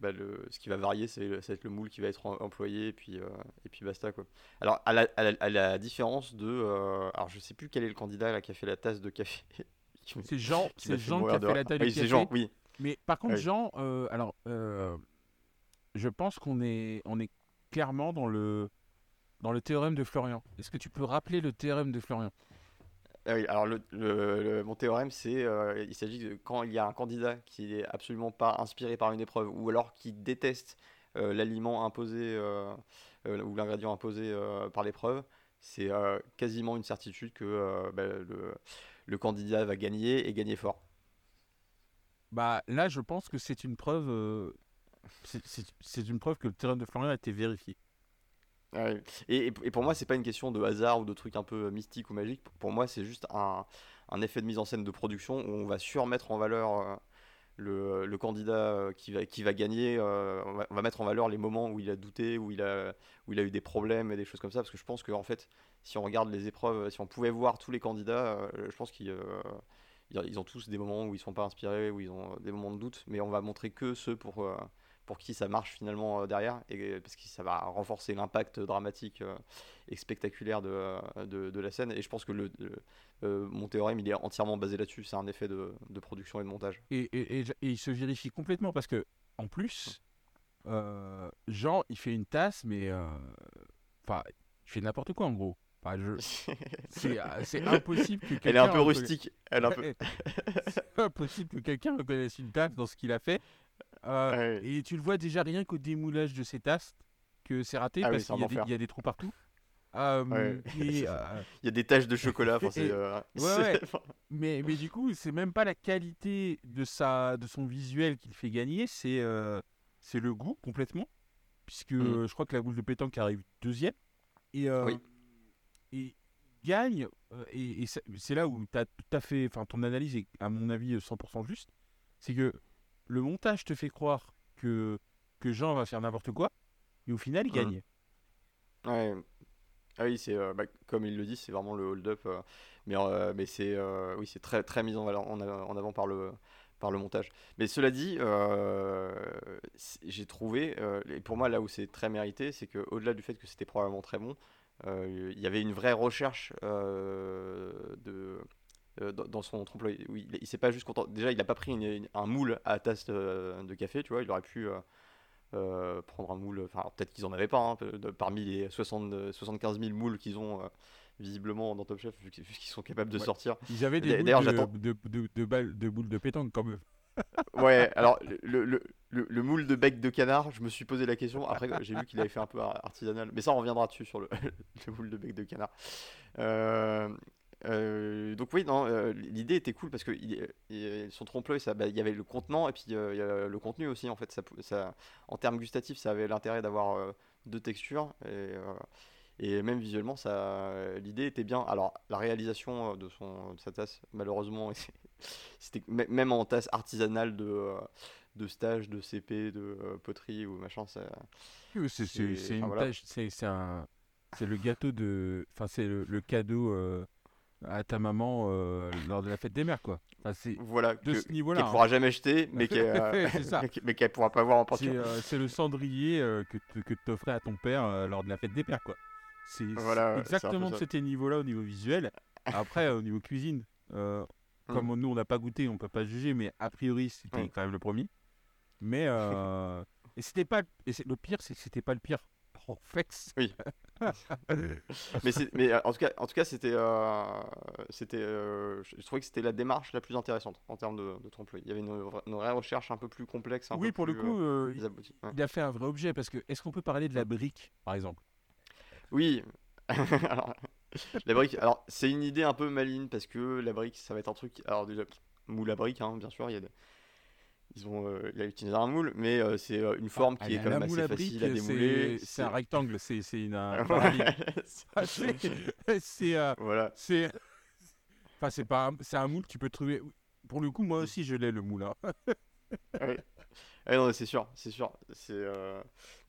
Bah, le, ce qui va varier, c'est le- ça va être le moule qui va être em- employé, et puis, euh, et puis basta quoi. Alors, à la, à la- à la différence de. euh, alors, je sais plus quel est le candidat là, qui a fait la tasse de café. [LAUGHS] C'est Jean, qui fait Jean a fait la taille Oui, de c'est café. Jean, oui. Mais par contre, Oui. Jean, euh, alors, je pense qu'on est, on est clairement dans le, dans le théorème de Florian. Est-ce que tu peux rappeler le théorème de Florian? Ah alors mon théorème, c'est euh, il s'agit de quand il y a un candidat qui est absolument pas inspiré par une épreuve ou alors qui déteste euh, l'aliment imposé euh, euh, ou l'ingrédient imposé par l'épreuve, c'est quasiment une certitude que bah, le, le candidat va gagner et gagner fort. Bah là, je pense que c'est une preuve, c'est une preuve que le théorème de Florian a été vérifié. Ouais. Et, pour moi, c'est pas une question de hasard ou de truc un peu mystique ou magique. Pour moi, c'est juste un, effet de mise en scène de production où on va surmettre en valeur euh, le, le candidat euh, qui va, gagner. euh, on, va, mettre en valeur les moments où il a douté, où il a, eu des problèmes et des choses comme ça. Parce que je pense qu'en fait, si on regarde les épreuves, si on pouvait voir tous les candidats, euh, je pense qu'ils euh, ils ils ont tous des moments où ils sont pas inspirés, où ils ont des moments de doute. Mais on va montrer que ceux pour. Euh, pour qui ça marche finalement euh, derrière, et, parce que ça va renforcer l'impact dramatique euh, et spectaculaire de, euh, de, de la scène. Et je pense que le, le- euh, mon théorème, il est entièrement basé là-dessus. C'est un effet de, de production et de montage. Et, et- et- il se vérifie complètement parce que, en plus, euh, Jean, il fait une tasse, mais euh, enfin, il fait n'importe quoi en gros. Enfin, je- [LAUGHS] c'est euh, impossible que quelqu'un. Elle est un peu rustique. Elle est un peu... [LAUGHS] c'est impossible que quelqu'un reconnaisse une tasse dans ce qu'il a fait. Euh, Ouais. Et tu le vois déjà rien qu'au démoulage de ces tasses que c'est raté Ah parce qu'il y, a des- enfer. il y a des trous partout. Euh, [LAUGHS] Ouais. et, euh, Il y a des taches de chocolat. enfin, [LAUGHS] Et- ouais, [LAUGHS] mais, mais du coup, c'est même pas la qualité de, sa, de son visuel qui le fait gagner, c'est c'est le goût complètement. Puisque euh, je crois que la boule de pétanque arrive deuxième. Et, Oui. et gagne. et et c'est c'est là où tu as tout à fait. Enfin, ton analyse est, à mon avis, 100% juste. C'est que le montage te fait croire que, que Jean va faire n'importe quoi. Et au final, il gagne. Ouais. Ah oui, c'est euh, bah, comme il le dit, c'est vraiment le hold-up. euh, mais euh, mais c'est oui, c'est très très mis en, avant par le par le montage. Mais cela dit, j'ai trouvé et pour moi là où c'est très mérité, c'est que au-delà du fait que c'était probablement très bon, il y avait une vraie recherche de euh, dans dans son. Oui, il, il s'est pas juste content. Déjà, il a pas pris une- une- un moule à tasse de, de café, tu vois. Il aurait pu euh, euh, prendre un moule. Enfin, peut-être qu'ils en avaient pas. hein, de- parmi les 60, euh, 75 000 moules qu'ils ont, visiblement dans Top Chef, vu qu'ils sont capables de sortir. Ils avaient des boules de, de, de, balles, de boules de pétanque comme eux. [LAUGHS] ouais, alors le, le, le, moule de bec de canard, je me suis posé la question. Après, j'ai vu qu'il avait fait un peu artisanal. Mais ça, on reviendra dessus sur le, [LAUGHS] moule de bec de canard. Euh, euh, donc oui, non, euh, l'idée était cool parce que il, son trompe-l'œil, bah, il y avait le contenant et puis il y a le contenu aussi. En fait, ça, ça en termes gustatifs, ça avait l'intérêt d'avoir deux textures et, et, même visuellement, ça, l'idée était bien. Alors la réalisation de son de sa tasse, malheureusement, [LAUGHS] c'était même en tasse artisanale de de stage, de CP, de poterie ou machin, ça. c'est une tâche, c'est c'est le gâteau de, enfin c'est le, cadeau à ta maman euh, lors de la fête des mères, quoi. c'est voilà, de ce niveau-là. Qu'elle ne pourra hein. jamais acheter, [LAUGHS] [LAUGHS] mais qu'elle ne pourra pas voir en peinture. Euh, c'est le cendrier euh, que, tu offrais à ton père lors de la fête des pères, quoi. C'est exactement de ce niveau-là au niveau visuel. Après, au niveau cuisine, comme nous, on n'a pas goûté, on peut pas juger, mais a priori, c'était hum. quand même le premier. Mais et c'était pas, et le pire, c'est que c'était pas le pire en fait. Oui. [LAUGHS] mais, mais euh, en tout cas, en tout cas, c'était, euh, c'était, euh, je trouvais que c'était la démarche la plus intéressante en termes de, de trompe-l'œil. Il y avait une, vraie recherche un peu plus complexe. oui, pour le coup, il a fait un vrai objet parce que est-ce qu'on peut parler de la brique, par exemple? Oui. [LAUGHS] alors, la brique. Alors, c'est une idée un peu maligne parce que la brique, ça va être un truc. Alors déjà, moule à brique, hein, bien sûr. Il y a ils ont, euh, il a utilisé un moule, mais euh, c'est euh, une ah, forme qui est quand même assez facile à démouler. C'est un rectangle, c'est une. [LAUGHS] [LAUGHS] c'est [LAUGHS] voilà. C'est. Enfin, c'est pas, c'est un moule que tu peux trouver. Pour le coup, moi aussi, je l'ai le moule. Hein. oui. Ah non, c'est sûr, c'est sûr. C'est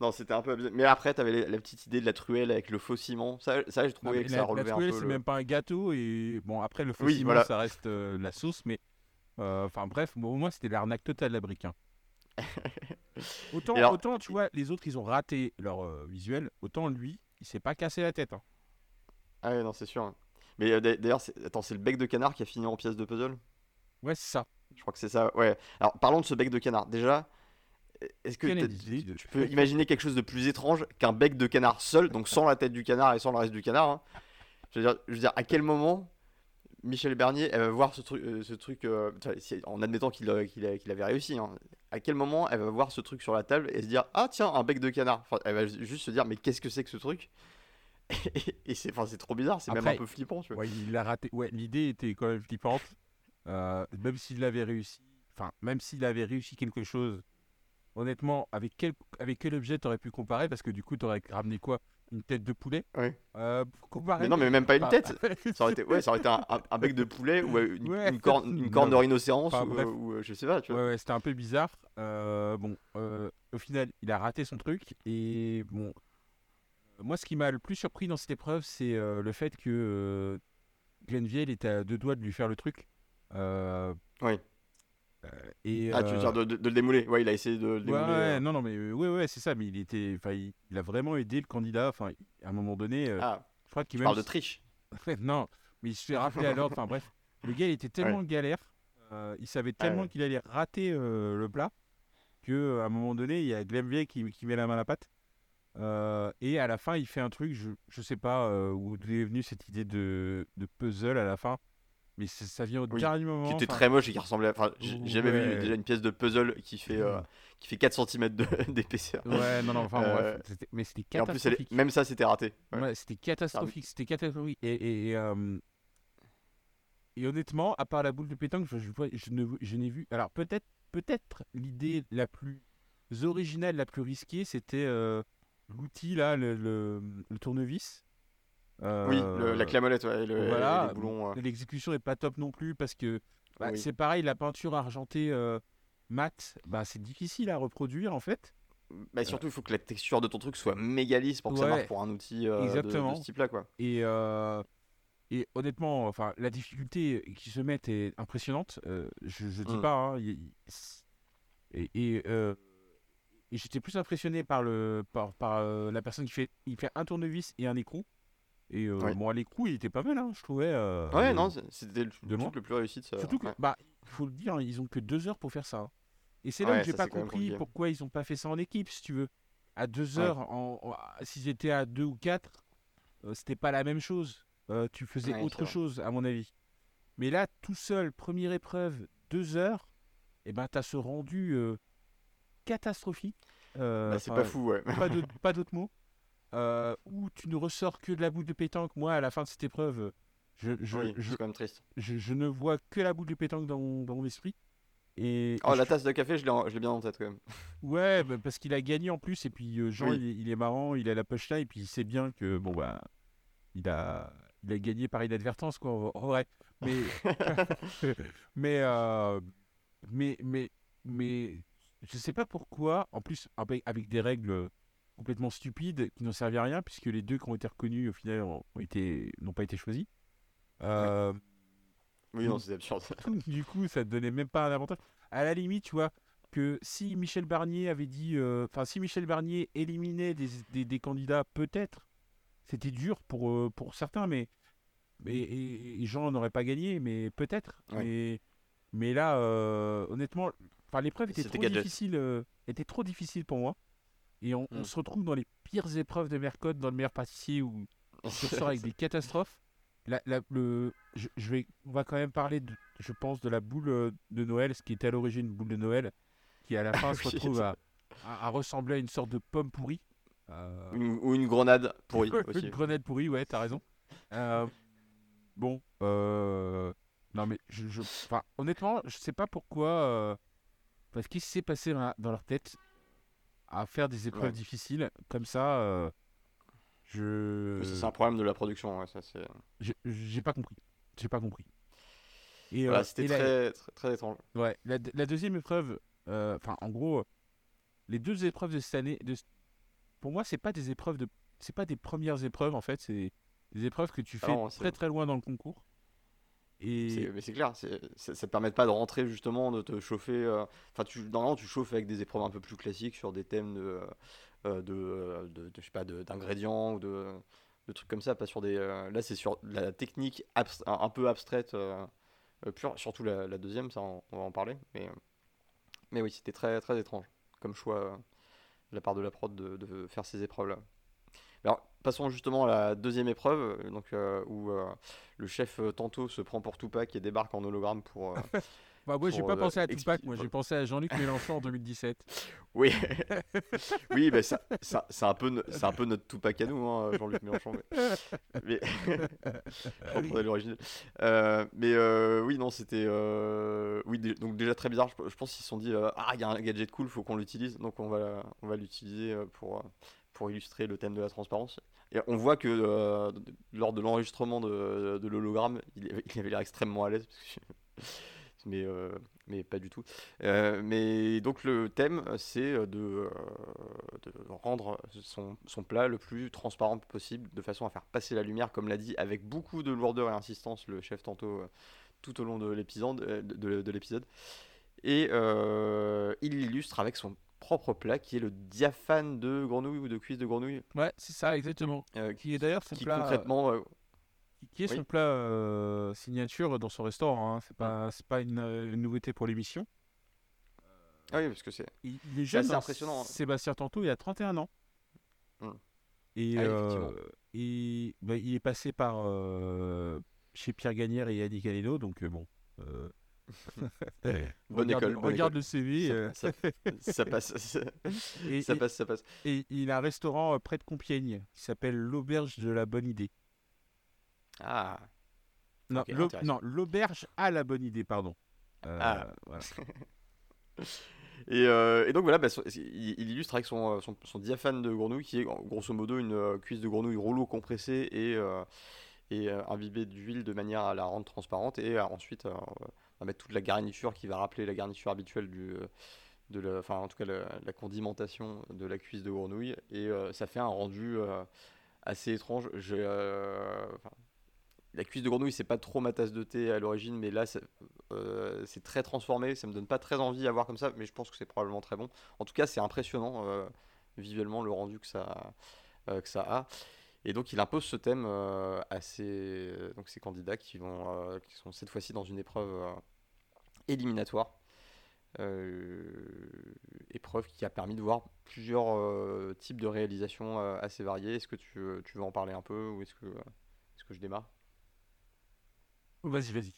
non, c'était un peu. Mais après, t'avais la petite idée de la truelle avec le faux ciment. Ça, ça j'ai trouvé que ça relevait la truelle, un peu. c'est même pas un gâteau et bon, après le faux ciment, ça reste la sauce, mais euh, enfin bref, au moins c'était l'arnaque totale de la brique. Hein. autant, autant, tu vois, les autres ils ont raté leur euh, visuel, autant lui, il s'est pas cassé la tête. Hein. Ah ouais, non, c'est sûr. Hein. Mais euh, d'ailleurs, attends, c'est le bec de canard qui a fini en pièce de puzzle? Ouais, c'est ça. Je crois que c'est ça. Ouais. Alors, parlons de ce bec de canard. Déjà, est-ce que tu peux imaginer quelque chose de plus étrange qu'un bec de canard seul, donc sans la tête du canard et sans le reste du canard je, veux dire, je veux dire, à quel moment Michel Bernier, elle va voir ce truc, euh, ce truc euh, en admettant qu'il euh, avait réussi, hein. à quel moment elle va voir ce truc sur la table et se dire Ah, tiens, un bec de canard Elle va juste se dire Mais qu'est-ce que c'est que ce truc? [LAUGHS] Et, c'est trop bizarre, c'est même un peu flippant. Tu vois. il a raté. Ouais, l'idée était quand même flippante. même s'il avait réussi, enfin, même s'il avait réussi quelque chose, honnêtement, avec quel, avec quel objet t'aurais pu comparer? Parce que du coup, t'aurais ramené quoi? Une tête de poulet. Ouais. Euh, mais non, mais même pas une tête. [LAUGHS] ça aurait été, ouais, ça aurait été un, bec de poulet ou euh, une, corne, une corne de rhinocéros ou, euh, je sais pas. Tu vois. Ouais, c'était un peu bizarre. bon, au final, il a raté son truc et bon. Moi, ce qui m'a le plus surpris dans cette épreuve, c'est le fait que Glenville était à deux doigts de lui faire le truc. oui. Euh, et, ah, tu veux dire euh, de, le démouler Ouais, il a essayé de le démouler. Ouais, euh. non, non, mais ouais, ouais, c'est ça. Mais il était, enfin, il, a vraiment aidé le candidat. Enfin, à un moment donné, ah, je crois qu'il parle de triche. [LAUGHS] non, mais il se fait rappeler à l'ordre. Enfin, bref, le gars, il était tellement galère. il savait ah, tellement qu'il allait rater le plat que à un moment donné, il y a Glenvie qui, qui met la main à la pâte. et à la fin, il fait un truc, je, je sais pas où est venue cette idée de, de puzzle à la fin mais ça vient au dernier moment. Qui était très moche et qui ressemblait. Enfin, j'ai jamais vu déjà une pièce de puzzle qui fait euh, qui fait 4 cm [LAUGHS] d'épaisseur. Ouais, non, non. Enfin, bref, euh, mais c'était catastrophique. même ça, c'était raté. Ouais, c'était catastrophique. C'était catastrophique. Et, et, euh, et, honnêtement, à part la boule de pétanque, je, je, je n'ai vu. Alors peut-être, peut-être l'idée la plus originale, la plus risquée, c'était l'outil là, le, le tournevis oui, la clamolette, ouais, le, voilà, les boulons. L'exécution n'est pas top non plus parce que bah, c'est pareil, la peinture argentée euh, mat, bah, c'est difficile à reproduire en fait. Bah, surtout, il faut que la texture de ton truc soit méga lisse pour que ça marche pour un outil euh, De, ce type-là. Quoi. Et, euh, et honnêtement, enfin, la difficulté qui se met est impressionnante. je ne dis mm. pas. Hein, et, et, j'étais plus impressionné par, le, par, par la personne qui fait, il fait un tournevis et un écrou. Et euh, bon, à l'écrou, il était pas mal, hein, je trouvais. Euh, ouais, non, c'était le truc le plus réussi de ça. Surtout que, bah, faut le dire, ils ont que deux heures pour faire ça. Hein. Et c'est là où j'ai pas compris pourquoi ils ont pas fait ça en équipe, si tu veux. À deux heures, en, s'ils étaient à deux ou quatre, euh, c'était pas la même chose. euh, tu faisais Ouais, autre chose, à mon avis. Mais là, tout seul, première épreuve, deux heures, et ben, tu as ce rendu euh, catastrophique. Bah, c'est pas fou, ouais. pas d'autres mots. [LAUGHS] Euh, où tu ne ressors que de la boule de pétanque. Moi, à la fin de cette épreuve, je, je, oui, je, c'est quand même triste. je- je ne vois que la boule de pétanque dans mon, dans mon esprit. Et, Oh, et la tasse de café, je l'ai bien en tête quand même. [LAUGHS] ouais, bah, parce qu'il a gagné en plus. Et puis, euh, Jean, Oui. il, est, il est marrant, il a la poche là. Et puis, il sait bien que, bon, bah, il a, il a gagné par inadvertance, quoi, en en vrai. Mais, [LAUGHS] [LAUGHS] mais, euh, mais, mais, mais, je sais pas pourquoi. En plus, avec, avec des règles complètement stupides qui n'ont servi à rien, puisque les deux qui ont été reconnus, au final, ont été, n'ont pas été choisis. Euh, Oui, non, c'est absurde. [LAUGHS] du coup, ça te donnait même pas un avantage. À la limite, tu vois, que si Michel Barnier avait dit. euh, Enfin, si Michel Barnier éliminait des, des, des candidats, peut-être, c'était dur pour, euh, pour certains, mais. mais et, et Jean n'aurait pas gagné, mais peut-être. Ouais. Mais, mais là, euh, honnêtement, enfin, l'épreuve était C'était trop gadget. difficile, euh, était trop difficile pour moi. Et on, on Mm. se retrouve dans les pires épreuves de Mercotte, dans le meilleur pâtissier, où tu [LAUGHS] ressors avec des catastrophes. La, la- le, je, je vais, on va quand même parler, de, je pense, de la boule euh, de Noël, ce qui était à l'origine une boule de Noël, qui à la fin [LAUGHS] se retrouve à, à- à ressembler à une sorte de pomme pourrie. Euh, Une- ou une grenade pourrie [LAUGHS] une grenade pourrie, ouais, t'as raison. Euh, bon, euh, non mais, je, je- enfin, honnêtement, je sais pas pourquoi, parce qu'il s'est passé dans leur tête à faire des épreuves Ouais. difficiles comme ça. euh, je, C'est un problème de la production, ouais, ça c'est. j'ai- pas compris. J'ai pas compris. Et, Voilà, euh, C'était la- très, très, étrange. Ouais, la, la deuxième épreuve, euh, enfin, en gros, les deux épreuves de cette année, de, pour moi, c'est pas des épreuves de, c'est pas des premières épreuves en fait, c'est des épreuves que tu Ah fais non, très très loin dans le concours. Et Mais c'est clair, ça, ça te permet pas de rentrer justement, de te chauffer. euh, Enfin, tu, normalement, tu chauffes avec des épreuves un peu plus classiques sur des thèmes de, euh, de, euh, de, de- je sais pas, de- d'ingrédients ou de, de trucs comme ça, pas sur des. euh, là, c'est sur la technique un, un peu abstraite, euh, euh, pure, surtout la, la deuxième, ça, on, on va en parler. Mais, euh, mais oui, c'était très très étrange comme choix euh, de la part de la prod de, de faire ces épreuves-là. Alors, passons justement à la deuxième épreuve, euh, donc, euh, où euh, le chef tantôt se prend pour Tupac et débarque en hologramme pour. euh, [LAUGHS] Bah, moi, j'ai pas pensé à Tupac, moi j'ai pensé à Jean-Luc Mélenchon en 2017. [LAUGHS] Oui, [LAUGHS] oui, bah, ça, ça- c'est un peu, un peu notre Tupac à nous, hein, Jean-Luc Mélenchon. Mais, mais... je reprendrai mais oui, non, c'était, oui, donc déjà très bizarre. Je, pense qu'ils se sont dit, ah, il y a un gadget cool, faut qu'on l'utilise, donc on va, on va l'utiliser pour, pour illustrer le thème de la transparence. Et on voit que euh, lors de l'enregistrement de, de l'hologramme, il, avait- l'air extrêmement à l'aise. Mais, euh, mais pas du tout. Euh, mais donc le thème, c'est de, de rendre son, son plat le plus transparent possible, de façon à faire passer la lumière, comme l'a dit, avec beaucoup de lourdeur et insistance le chef tantôt tout au long de l'épisode. de, de- de l'épisode. Et il l'illustre avec son propre plat, qui est le diaphane de grenouille ou de cuisse de grenouille, Ouais, c'est ça, exactement. euh, Qui est d'ailleurs qui plat, concrètement... euh, qui- est oui. son plat euh, signature dans son restaurant. hein. C'est pas, c'est pas une, une nouveauté pour l'émission. Ah oui, parce que c'est... Il, il est jeune, assez hein, impressionnant, hein. Sébastien Tantôt, il a 31 ans. Hmm. Et, Ah, et, bah, il est passé par chez Pierre Gagnère et Yannick Galeno, donc bon. Euh, Bonne regarde, école, bonne regarde école. le CV. Ça- euh, ça, ça passe, ça, et, ça et- passe, ça passe. et il a un restaurant euh, près de Compiègne qui s'appelle l'Auberge de la Bonne Idée. Ah, Non, Ok, l'au- intéressant. non, l'Auberge à la Bonne Idée, pardon. Euh, Ah. voilà. [LAUGHS] Et, euh, et donc voilà, bah, il, il illustre avec son, son, son diaphane de grenouille qui est grosso modo une cuisse de grenouille rouleau compressée et, et imbibée d'huile de manière à la rendre transparente et ensuite va mettre toute la garniture qui va rappeler la garniture habituelle du, euh, de la, enfin en tout cas la, condimentation de la cuisse de grenouille et euh, ça fait un rendu euh, assez étrange. La cuisse de grenouille, c'est pas trop ma tasse de thé à l'origine, mais là, c'est très transformé. Ça me donne pas très envie à voir comme ça, mais je pense que c'est probablement très bon. En tout cas, c'est impressionnant visuellement le rendu que ça, que ça a. Et donc, il impose ce thème à ses, donc, ces candidats qui, vont, qui sont cette fois-ci dans une épreuve éliminatoire. Euh, épreuve qui a permis de voir plusieurs euh, types de réalisations euh, assez variées. Est-ce que tu, tu veux en parler un peu ou est-ce que, est-ce je démarre? Vas-y, vas-y.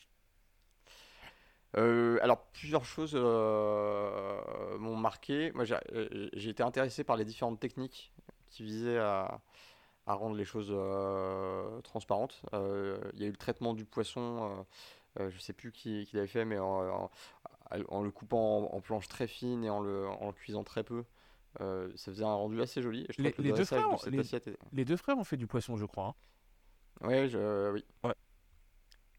Euh, alors, plusieurs choses euh, m'ont marqué. Moi, j'ai été intéressé par les différentes techniques qui visaient à, à rendre les choses euh, transparentes. Il y a eu le traitement du poisson, euh, euh, je sais plus qui, qui l'avait fait, mais en, en- en le coupant en, en planches très fines et en le, en le cuisant très peu. Euh, ça faisait un rendu assez joli. Et je Les- que le les deux de frères, les- assiette est- Les deux frères ont fait du poisson, je crois. hein. Ouais, je- oui. Ouais.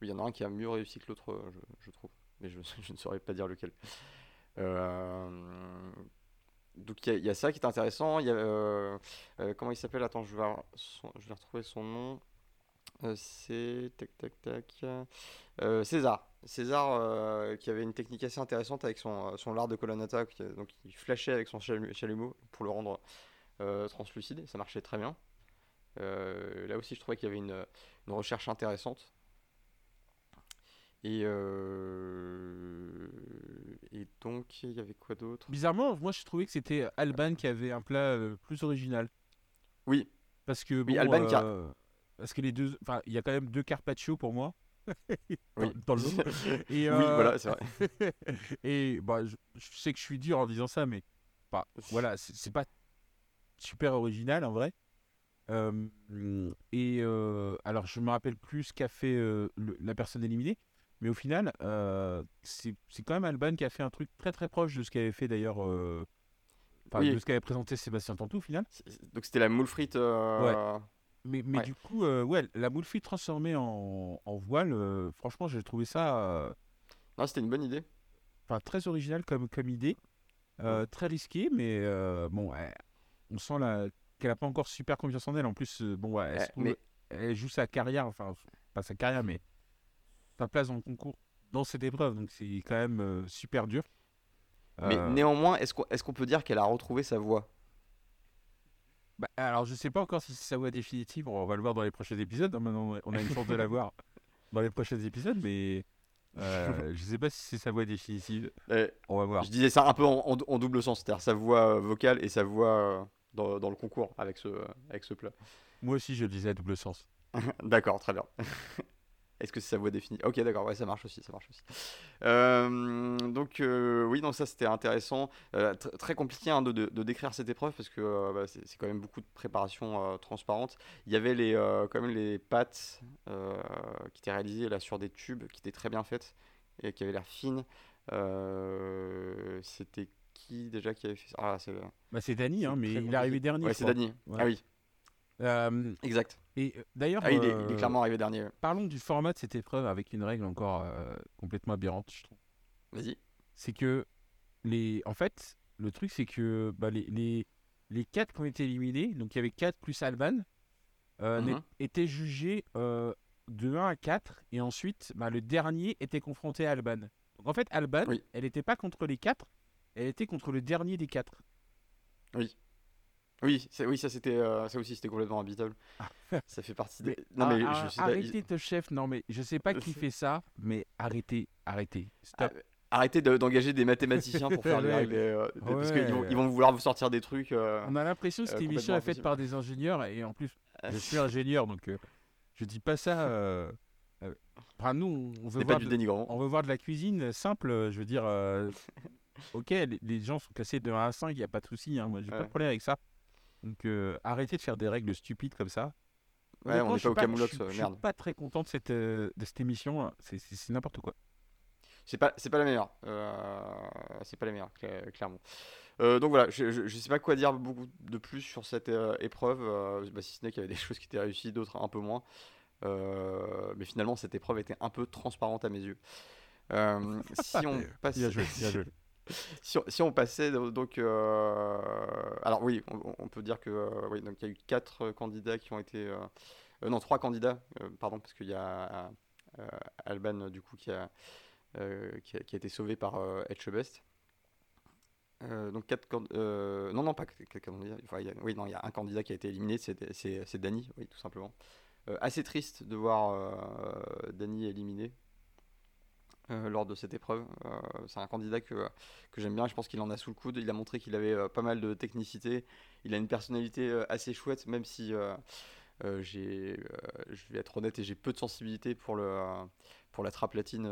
Oui, il y en a un qui a mieux réussi que l'autre, euh, je, je trouve. Mais je, [LAUGHS] je ne saurais pas dire lequel. Euh, Donc il y, a- il y a ça qui est intéressant. Il y a, euh, euh, comment il s'appelle? Attends, je vais, son- je vais retrouver son nom. Euh, c'est tac tac tac. Euh, César. César euh, qui avait une technique assez intéressante avec son, son lard de colonnata. qui- donc il flashait avec son chalu- chalumeau pour le rendre translucide. Ça marchait très bien. Là aussi, je trouvais qu'il y avait une, une recherche intéressante. Et, euh, et donc, il y avait quoi d'autre? Bizarrement, moi, je trouvais que c'était Alban qui avait un plat euh, plus original. Oui, Parce que, oui, Alban qui a- parce que les deux, enfin, il y a quand même deux carpaccio pour moi dans, Oui. dans le. [LAUGHS] Et, Oui, euh, voilà, c'est vrai. [LAUGHS] et bah, je, je sais que je suis dur en disant ça, mais bah, voilà, c'est pas super original en vrai. Euh, et euh, alors, je me rappelle plus ce qu'a fait euh, le- la personne éliminée, mais au final, euh, c'est quand même Alban qui a fait un truc très très proche de ce qu'avait fait d'ailleurs, euh, enfin, Oui. de ce qu'avait présenté Sébastien Tantou au final. Donc, c'était la moule frite. euh, Mais, mais Ouais. du coup, euh, ouais, la moule transformée en, en voile, euh, franchement, j'ai trouvé ça euh, Non, c'était une bonne idée. enfin, très original comme, comme idée, très risqué, mais bon, ouais, on sent la- qu'elle n'a pas encore super confiance en elle. En plus, bon, ouais, elle, se trouve- mais elle joue sa carrière, enfin, pas sa carrière, mais sa place dans le concours, dans cette épreuve, donc c'est quand même super dur. Mais néanmoins, est-ce qu'on est-ce qu'on peut dire qu'elle a retrouvé sa voix? Bah, alors, je sais pas encore si c'est sa voix définitive, on va le voir dans les prochains épisodes. hein, Maintenant, on a une chance de la voir [LAUGHS] dans les prochains épisodes, mais euh, je sais pas si c'est sa voix définitive. Euh, On va voir. je disais ça un peu en, en- en double sens, c'est-à-dire sa voix euh, vocale et sa voix euh, dans, dans le concours avec ce, avec ce plat. Moi aussi, je le disais à double sens. [LAUGHS] D'accord, très bien. [LAUGHS] Est-ce que c'est sa voix définie? Ok, d'accord, ouais, ça marche aussi, ça marche aussi. Euh, donc euh, oui, donc ça c'était intéressant. Euh, tr- très compliqué hein, de, de- de décrire cette épreuve parce que bah, c'est quand même beaucoup de préparation transparente. Il y avait les, quand même les pâtes euh, qui étaient réalisées là sur des tubes qui étaient très bien faites et qui avaient l'air fines. C'était qui déjà qui avait fait ça? Ah, c'est Bah, Dany, hein, mais il est arrivé dernier. Ouais, c'est. Dany. Ouais. Ah oui, Euh, exact. et euh, d'ailleurs, Ah, il est, il est euh, clairement arrivé dernier. parlons du format de cette épreuve avec une règle encore complètement aberrante, je trouve. Vas-y. C'est que les, en fait, le truc c'est que bah, les, les les quatre qui ont été éliminés, donc il y avait 4 plus Alban, euh, n'est- étaient jugés euh, de 1 à 4 et ensuite bah, le dernier était confronté à Alban. Donc en fait, Alban, Oui. elle n'était pas contre les 4, elle était contre le dernier des 4. Oui. Oui, oui, ça c'était, euh, ça aussi c'était complètement habitable. [LAUGHS] Ça fait partie des. Non mais je sais pas, ils- arrêtez de chef, non mais je sais pas qui [LAUGHS] fait ça, mais arrêtez, arrêtez, stop. Ah, Arrêtez de- d'engager des mathématiciens pour faire [LAUGHS] les règles, euh, parce qu'ils vont, ils vont vouloir vous sortir des trucs. euh, On a l'impression que cette émission est faite par des ingénieurs et en plus je suis ingénieur donc je dis pas ça. enfin, nous on veut pas voir de, dénigrant. on veut voir de la cuisine simple. Je veux dire, ok, les, les gens sont cassés de 1 à 5, il y a pas de souci. Hein, moi j'ai pas Ouais. de problème avec ça. Donc euh, arrêtez de faire des règles stupides comme ça. Ouais, on n'est je pas au Camoulox, je suis- euh, je suis pas très content de cette, euh, de cette émission. là. C'est- n'importe quoi. C'est pas, pas la meilleure. c'est pas la meilleure, cla- clairement. Donc voilà, je, je, je sais pas quoi dire beaucoup de plus sur cette épreuve, bah, si ce n'est qu'il y avait des [LAUGHS] choses qui étaient réussies, d'autres un peu moins. Mais finalement, cette épreuve était un peu transparente à mes yeux. [LAUGHS] Si on passe, Bien joué, bien [LAUGHS] joué. [LAUGHS] si, on, passait do- donc, euh, alors oui, on, peut dire que euh, donc il y a eu quatre candidats qui ont été, euh, euh, non trois candidats, euh, pardon, parce qu'il y a euh, Alban du coup qui a, euh, qui a, été sauvé par euh, Etchebest. Euh, donc quatre euh, non non pas quatre candidats, y a- oui non il y a un candidat qui a été éliminé, c'est Dany, oui tout simplement. Euh, assez triste de voir euh, Dany éliminé euh, lors de cette épreuve. Euh, c'est un candidat que, que j'aime bien, je pense qu'il en a sous le coude. Il a montré qu'il avait euh, pas mal de technicité. Il a une personnalité assez chouette, même si j'ai, je vais être honnête et j'ai peu de sensibilité pour le pour la trappe latine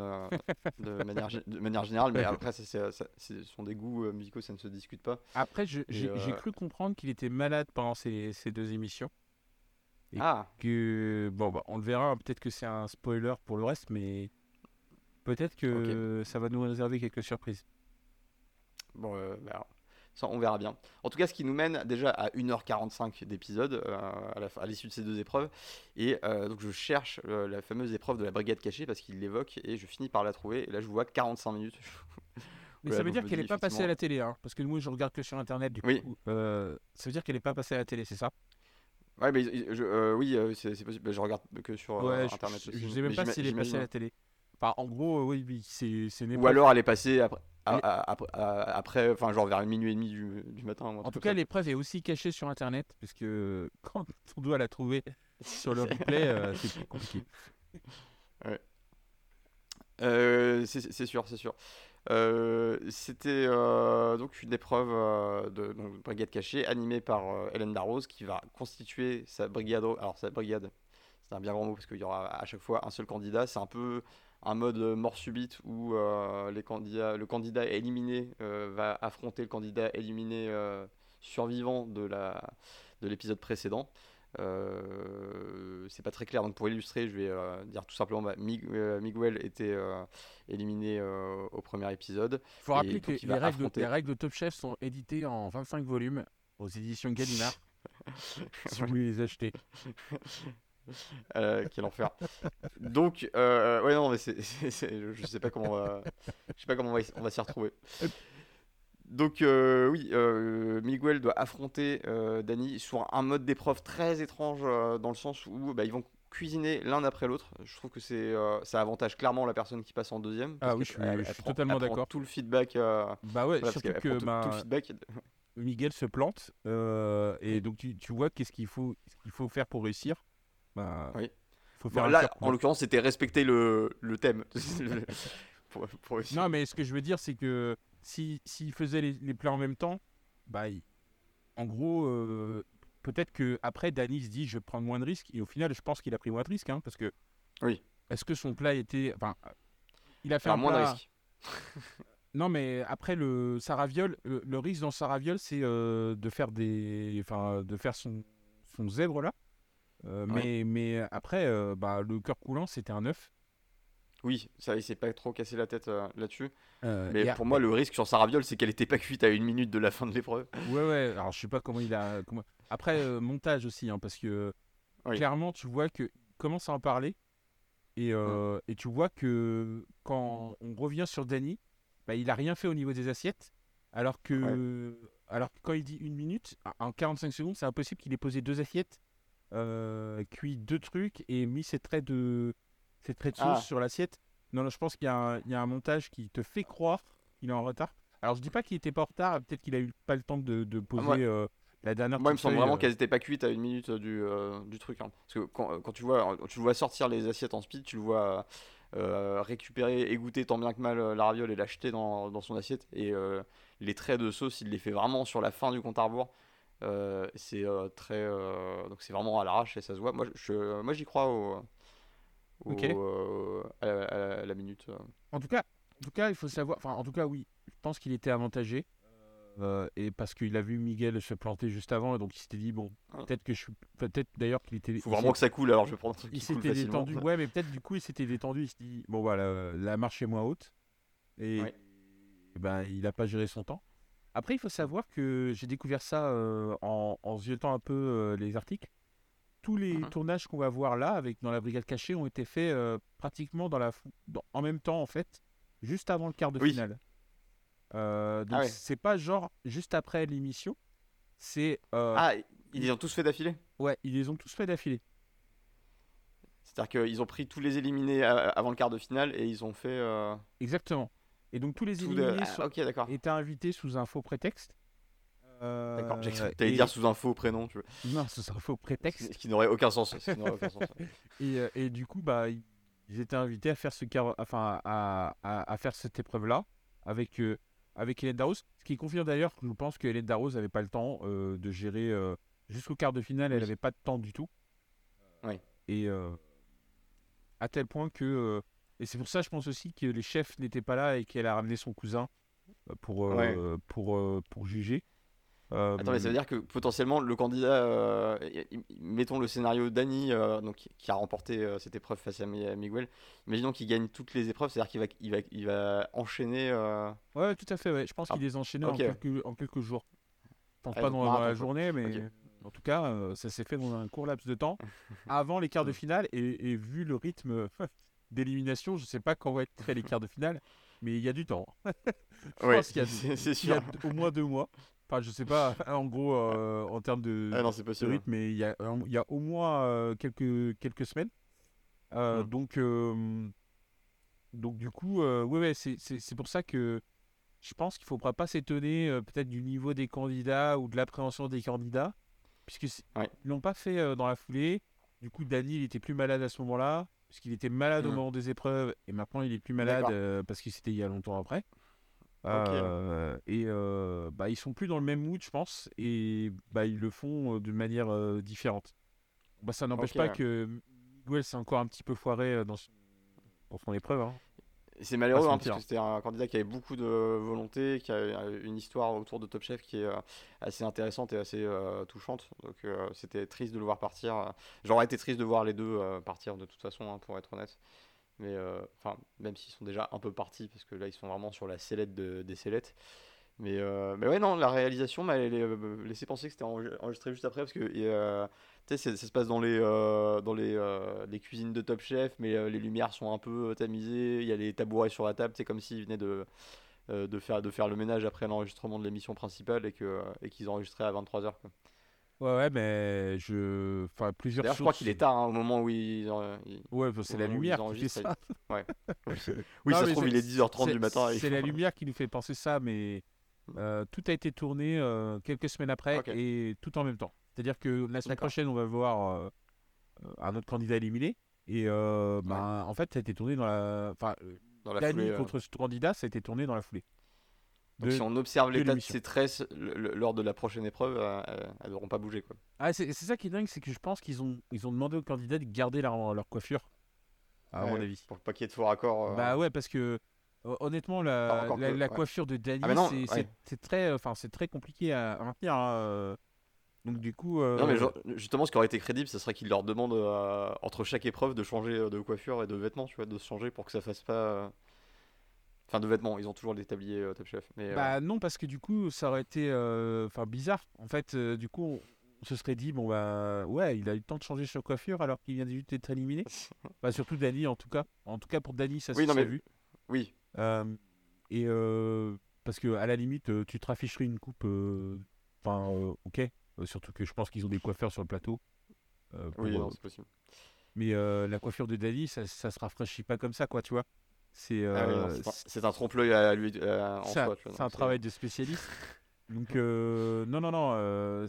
de, manière, de manière générale, mais après, c'est, ce sont des goûts musicaux, ça ne se discute pas. Après, j'ai, cru comprendre qu'il était malade pendant ces, ces deux émissions. ah. Que, bon, bah, on le verra, peut-être que c'est un spoiler pour le reste, mais peut-être que ça va nous réserver quelques surprises. Bon, bah, ça, on verra bien. En tout cas, ce qui nous mène déjà à 1h45 d'épisode euh, à l'issue de ces deux épreuves. Et euh, donc, je cherche euh, la fameuse épreuve de la brigade cachée parce qu'il l'évoque et je finis par la trouver. Et là, je vois 45 minutes. [LAUGHS] Mais ça veut dire qu'elle n'est pas passée à la télé, hein, parce que moi je regarde que sur internet. Du oui. Ça veut dire qu'elle n'est pas passée à la télé, c'est ça? Ouais, mais oui, c'est possible. Je regarde que sur internet. Je, ne sais même pas si elle est passée à la télé. Enfin, en gros, oui, oui c'est. Ou alors elle est passée après après, enfin, genre vers minuit et demi du, du matin. En tout cas, l'épreuve est aussi cachée sur Internet, parce que [LAUGHS] quand on doit la trouver sur le replay, euh, c'est plus compliqué. [LAUGHS] Ouais. Euh, c'est sûr, c'est sûr. Euh, c'était donc une épreuve de donc, brigade cachée animée par Hélène Darroze qui va constituer sa brigade. Alors, sa brigade, c'est un bien grand mot parce qu'il y aura à chaque fois un seul candidat. C'est un peu un mode mort subite où euh, les candidats, le candidat éliminé euh, va affronter le candidat éliminé euh, survivant de la de l'épisode précédent. c'est pas très clair, donc pour illustrer, je vais dire tout simplement bah, Miguel était éliminé au premier épisode. Il faut rappeler que les règles, de, les règles, de, Top Chef sont éditées en 25 volumes aux éditions Gallimard. [LAUGHS] si vous voulez les acheter. [LAUGHS] [LAUGHS] Euh, quel enfer. Donc, euh, ouais, non, mais [LAUGHS] c'est, je sais pas comment on va, je sais pas comment on va, s'y retrouver. Donc, euh, oui, Miguel doit affronter Danny sur un mode d'épreuve très étrange dans le sens où bah, ils vont cuisiner l'un après l'autre. Je trouve que c'est ça avantage clairement la personne qui passe en deuxième. Ah oui, je suis, totalement d'accord. Tout le feedback. bah ouais, surtout que tout, bah, le feedback. Miguel se plante et donc tu, tu vois qu'est-ce qu'il faut, faut faire pour réussir. Bah, oui. Faut faire là, en l'occurrence, c'était respecter le, le thème. [LAUGHS] non, mais ce que je veux dire, c'est que s'il si, faisait les, les, plats en même temps, bah, en gros, euh, peut-être que après Danny se dit je vais prendre moins de risques. Et au final, je pense qu'il a pris moins de risques. Hein, parce que. Oui. Est-ce que son plat était. Enfin, il a fait un moins de risques. [LAUGHS] non, mais après le Saraviol, le, le risque dans Saraviol, c'est euh, de faire des. Enfin, de faire son, son zèbre là. Euh, mais, mais après, euh, bah, le cœur coulant, c'était un œuf. Oui, ça, il s'est pas trop cassé la tête euh, là-dessus. mais pour moi, le risque sur sa raviole, c'est qu'elle était pas cuite à une minute de la fin de l'épreuve. Ouais, ouais. Alors, je sais pas comment il a. Comment... Après, montage aussi, hein, parce que clairement, tu vois qu'il commence à en parler. Et, mmh. et, tu vois que quand on revient sur Danny, bah, il a rien fait au niveau des assiettes. Alors que, alors que quand il dit une minute, en 45 secondes, c'est impossible qu'il ait posé deux assiettes cuit deux trucs et mis ses traits de, ses traits de sauce ah. sur l'assiette. Non, non, je pense qu'il y, y, a un montage qui te fait croire qu'il est en retard. Alors, je dis pas qu'il était pas en retard, peut-être qu'il a eu pas le temps de, de poser euh, la dernière. Moi, il me semble vraiment euh. qu'elles n'étaient pas cuites à une minute du, du truc. Hein. Parce que quand, quand, tu vois, tu le vois sortir les assiettes en speed, tu le vois récupérer, égoutter tant bien que mal la raviole et l'acheter dans, dans, son assiette. Et les traits de sauce, il les fait vraiment sur la fin du compte à rebours. Euh, c'est euh, très euh, donc c'est vraiment à l'arrache et ça se voit. Moi, je, moi j'y crois au, à, la, minute. En tout cas, en tout cas, il faut savoir. Enfin, en tout cas, oui, je pense qu'il était avantagé. et parce qu'il a vu Miguel se planter juste avant, donc il s'était dit bon, ah. peut-être que je suis, peut-être d'ailleurs qu'il était. Il faut vraiment que ça coule, alors je vais prendre. il s'était détendu, ouais, mais peut-être du coup il s'était détendu. Il s'est dit bon voilà, la marche est moins haute, et, ben il a pas géré son temps. Après, il faut savoir que j'ai découvert ça euh, en, en un peu euh, les articles. Tous les mmh tournages qu'on va voir là, avec dans la brigade cachée, ont été faits euh, pratiquement dans la, en même temps, en fait, juste avant le quart de finale. donc, ah c'est pas genre juste après l'émission. C'est. Ah, ils les ont tous fait d'affilée? Ouais, ils les ont tous fait d'affilée. C'est-à-dire qu'ils ont pris tous les éliminés avant le quart de finale et ils ont fait. Exactement. Et donc tous les éliminés ah, étaient invités sous un faux prétexte. Euh, d'accord, t'allais dire sous un faux prénom, tu veux. Non, [LAUGHS] sous un faux prétexte. Ce qui n'aurait aucun sens. [LAUGHS] et, euh, et, du coup, bah, ils étaient invités à faire ce enfin, à, à, faire cette épreuve-là avec euh, avec Hélène Darroze. Ce qui confirme d'ailleurs que je pense que Hélène Darroze n'avait pas le temps de gérer jusqu'au quart de finale. Elle n'avait pas de temps du tout. Ouais. Et euh, à tel point que. Et c'est pour ça, je pense aussi que les chefs n'étaient pas là et qu'elle a ramené son cousin euh, pour, euh, Ouais. pour, euh, pour juger. Euh, Attends, mais ça veut dire que potentiellement le candidat, mettons le scénario euh, donc qui- a remporté cette épreuve face à Mi- à Miguel. Imaginons qu'il gagne toutes les épreuves, c'est-à-dire qu'il va, il va, il va enchaîner. Ouais, tout à fait. Ouais. Je pense Ah, qu'il les enchaînait ok. en, quelques, en quelques jours. Je pense Ah, pas dans, dans la journée, mais en tout cas, ça s'est fait dans un court laps de temps [LAUGHS] avant les quarts de finale. Et, et vu le rythme [LAUGHS] d'élimination, je sais pas quand vont être faits les [LAUGHS] quarts de finale, mais il y a du temps. [LAUGHS] Je Ouais, pense qu'il y a, il y a au moins deux mois. Enfin, je sais pas, en gros, euh, en termes de, Ah non, de rythme, mais il y a, il y a au moins euh, quelques, quelques semaines. Euh, Mm. donc, euh, donc, du coup, euh, ouais, ouais, c'est- pour ça que je pense qu'il ne faudra pas s'étonner euh, peut-être du niveau des candidats ou de l'appréhension des candidats, puisque c'est- Ouais. ils l'ont pas fait euh, dans la foulée. Du coup, Dany, il était plus malade à ce moment-là, puisqu'il était malade au Mm. moment des épreuves, et maintenant il est plus malade euh, parce que c'était il y a longtemps après. Euh, et euh, bah, ils sont plus dans le même mood, je pense, et bah, ils le font euh, de manière différente. Bah, ça n'empêche pas que Miguel s'est encore un petit peu foiré dans, son- dans son épreuve. hein. C'est malheureux se hein, parce que c'était un candidat qui avait beaucoup de volonté, qui a une histoire autour de Top Chef qui est euh, assez intéressante et assez euh, touchante. Donc euh, c'était triste de le voir partir. J'aurais été triste de voir les deux euh, partir de toute façon, hein, pour être honnête. Mais enfin, même s'ils sont déjà un peu partis, parce que là ils sont vraiment sur la sellette de- des sellettes. Mais, mais ouais, non, la réalisation m'a laissé penser que c'était enre- enregistré juste après, parce que tu sais, ça se passe dans les, euh, dans les, euh, les cuisines de Top Chef, mais euh, les lumières sont un peu tamisées, il y a les tabourets sur la table, c'est comme s'ils venaient de, de, faire, de faire le ménage après l'enregistrement de l'émission principale et euh, et qu'ils enregistraient à 23h. Ouais, ouais, mais je. Enfin, plusieurs D'ailleurs, je crois qu'il est tard hein, au moment où ils. ils- Ouais, bah, c'est la lumière qui fait ça. [LAUGHS] Oui, Non, ça se trouve, il est 10h30 du matin. C'est la lumière qui nous fait penser ça, mais euh, tout a été tourné euh, quelques semaines après et tout en même temps. C'est-à-dire que la semaine prochaine, on va voir euh, un autre candidat éliminé. Et ben, en fait, ça a été tourné dans la. Enfin, Dans la Dany foulée, euh. contre ce candidat, ça a été tourné dans la foulée. Donc, De- si on observe l'état de ces tresses lors de la prochaine épreuve, elles n'auront pas bougé. Quoi. Ah, c'est c'est ça qui est dingue, c'est que je pense qu'ils ont, ils ont demandé aux candidats de garder leur, leur coiffure, à mon avis. Pour pas qu'il y ait de faux raccords. euh, Bah ouais, parce que honnêtement, la, Ah, la, que- la ouais. coiffure de Dany, Ah, c'est- ouais. très, enfin, c'est très compliqué à, à maintenir. hein. Donc du coup, euh, Non mais genre, justement ce qui aurait été crédible ce serait qu'il leur demande euh, entre chaque épreuve de changer euh, de coiffure et de vêtements tu vois de se changer pour que ça fasse pas euh, enfin de vêtements ils ont toujours les tabliers euh, Top Chef mais euh, bah non, parce que du coup, ça aurait été, euh, enfin, bizarre. En fait, euh, du coup, on, se serait dit, bon bah, ouais, il a eu le temps de changer sa coiffure alors qu'il vient juste d'être éliminé. [LAUGHS] bah surtout Dany en tout cas. En tout cas pour Dany, ça Oui, se non, mais- vu. oui Euh, et euh, parce que à la limite, euh, tu te rafficherais une coupe. euh, Enfin, euh, ok. Euh, surtout que je pense qu'ils ont des coiffeurs sur le plateau. euh, pour, oui euh, c'est possible mais la coiffure de Dali, ça, ça se rafraîchit pas comme ça, quoi, tu vois. C'est Ah oui, un- trompe-l'œil à lui en c'est un, travail de spécialiste. [LAUGHS] Donc, euh, non, non, non. euh,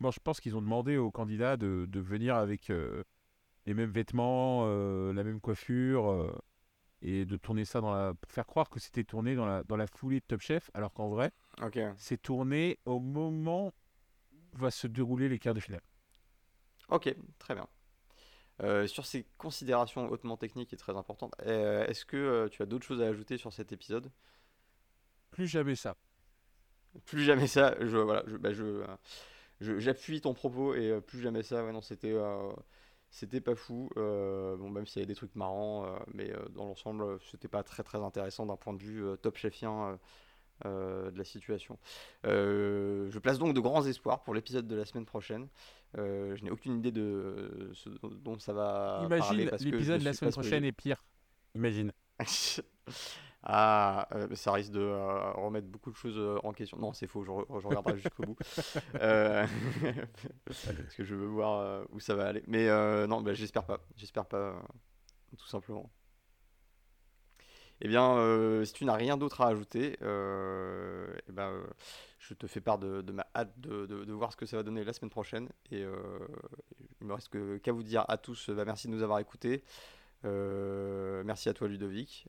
bon, je pense qu'ils ont demandé aux candidats de, de venir avec euh, les mêmes vêtements, la même coiffure, et de tourner ça dans la. pour faire croire que c'était tourné dans la, dans la foulée de Top Chef, alors qu'en vrai, c'est tourné au moment va se dérouler les quarts de finale. ok très bien Euh, sur ces considérations hautement techniques et très importantes euh, est-ce que euh, tu as d'autres choses à ajouter sur cet épisode? Plus jamais ça. plus jamais ça je voilà je bah, je, je- j'appuie ton propos et plus jamais ça ouais non c'était c'était pas fou bon même s'il y avait des trucs marrants mais dans l'ensemble c'était pas très très intéressant d'un point de vue top chefien euh, de la situation Euh, je place donc de grands espoirs pour l'épisode de la semaine prochaine Euh, je n'ai aucune idée de ce dont ça va parler Imagine l'épisode de la semaine spoilé. prochaine est pire. Imagine. [LAUGHS] Ah, euh, ça risque de euh, remettre beaucoup de choses en question. Non, c'est faux, je, re- je regarderai jusqu'au bout. [LAUGHS] Euh, [LAUGHS] parce que je veux voir euh, où ça va aller. Mais euh, non, bah, j'espère pas. J'espère pas, euh, tout simplement. Eh bien, euh, si tu n'as rien d'autre à ajouter, euh, eh ben, euh, je te fais part de, ma hâte de, voir ce que ça va donner la semaine prochaine. Et il me reste qu'à vous dire à tous, bah, merci de nous avoir écoutés. Merci à toi Ludovic.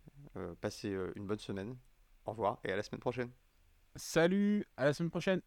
Passez une bonne semaine. Au revoir et à la semaine prochaine. Salut, à la semaine prochaine.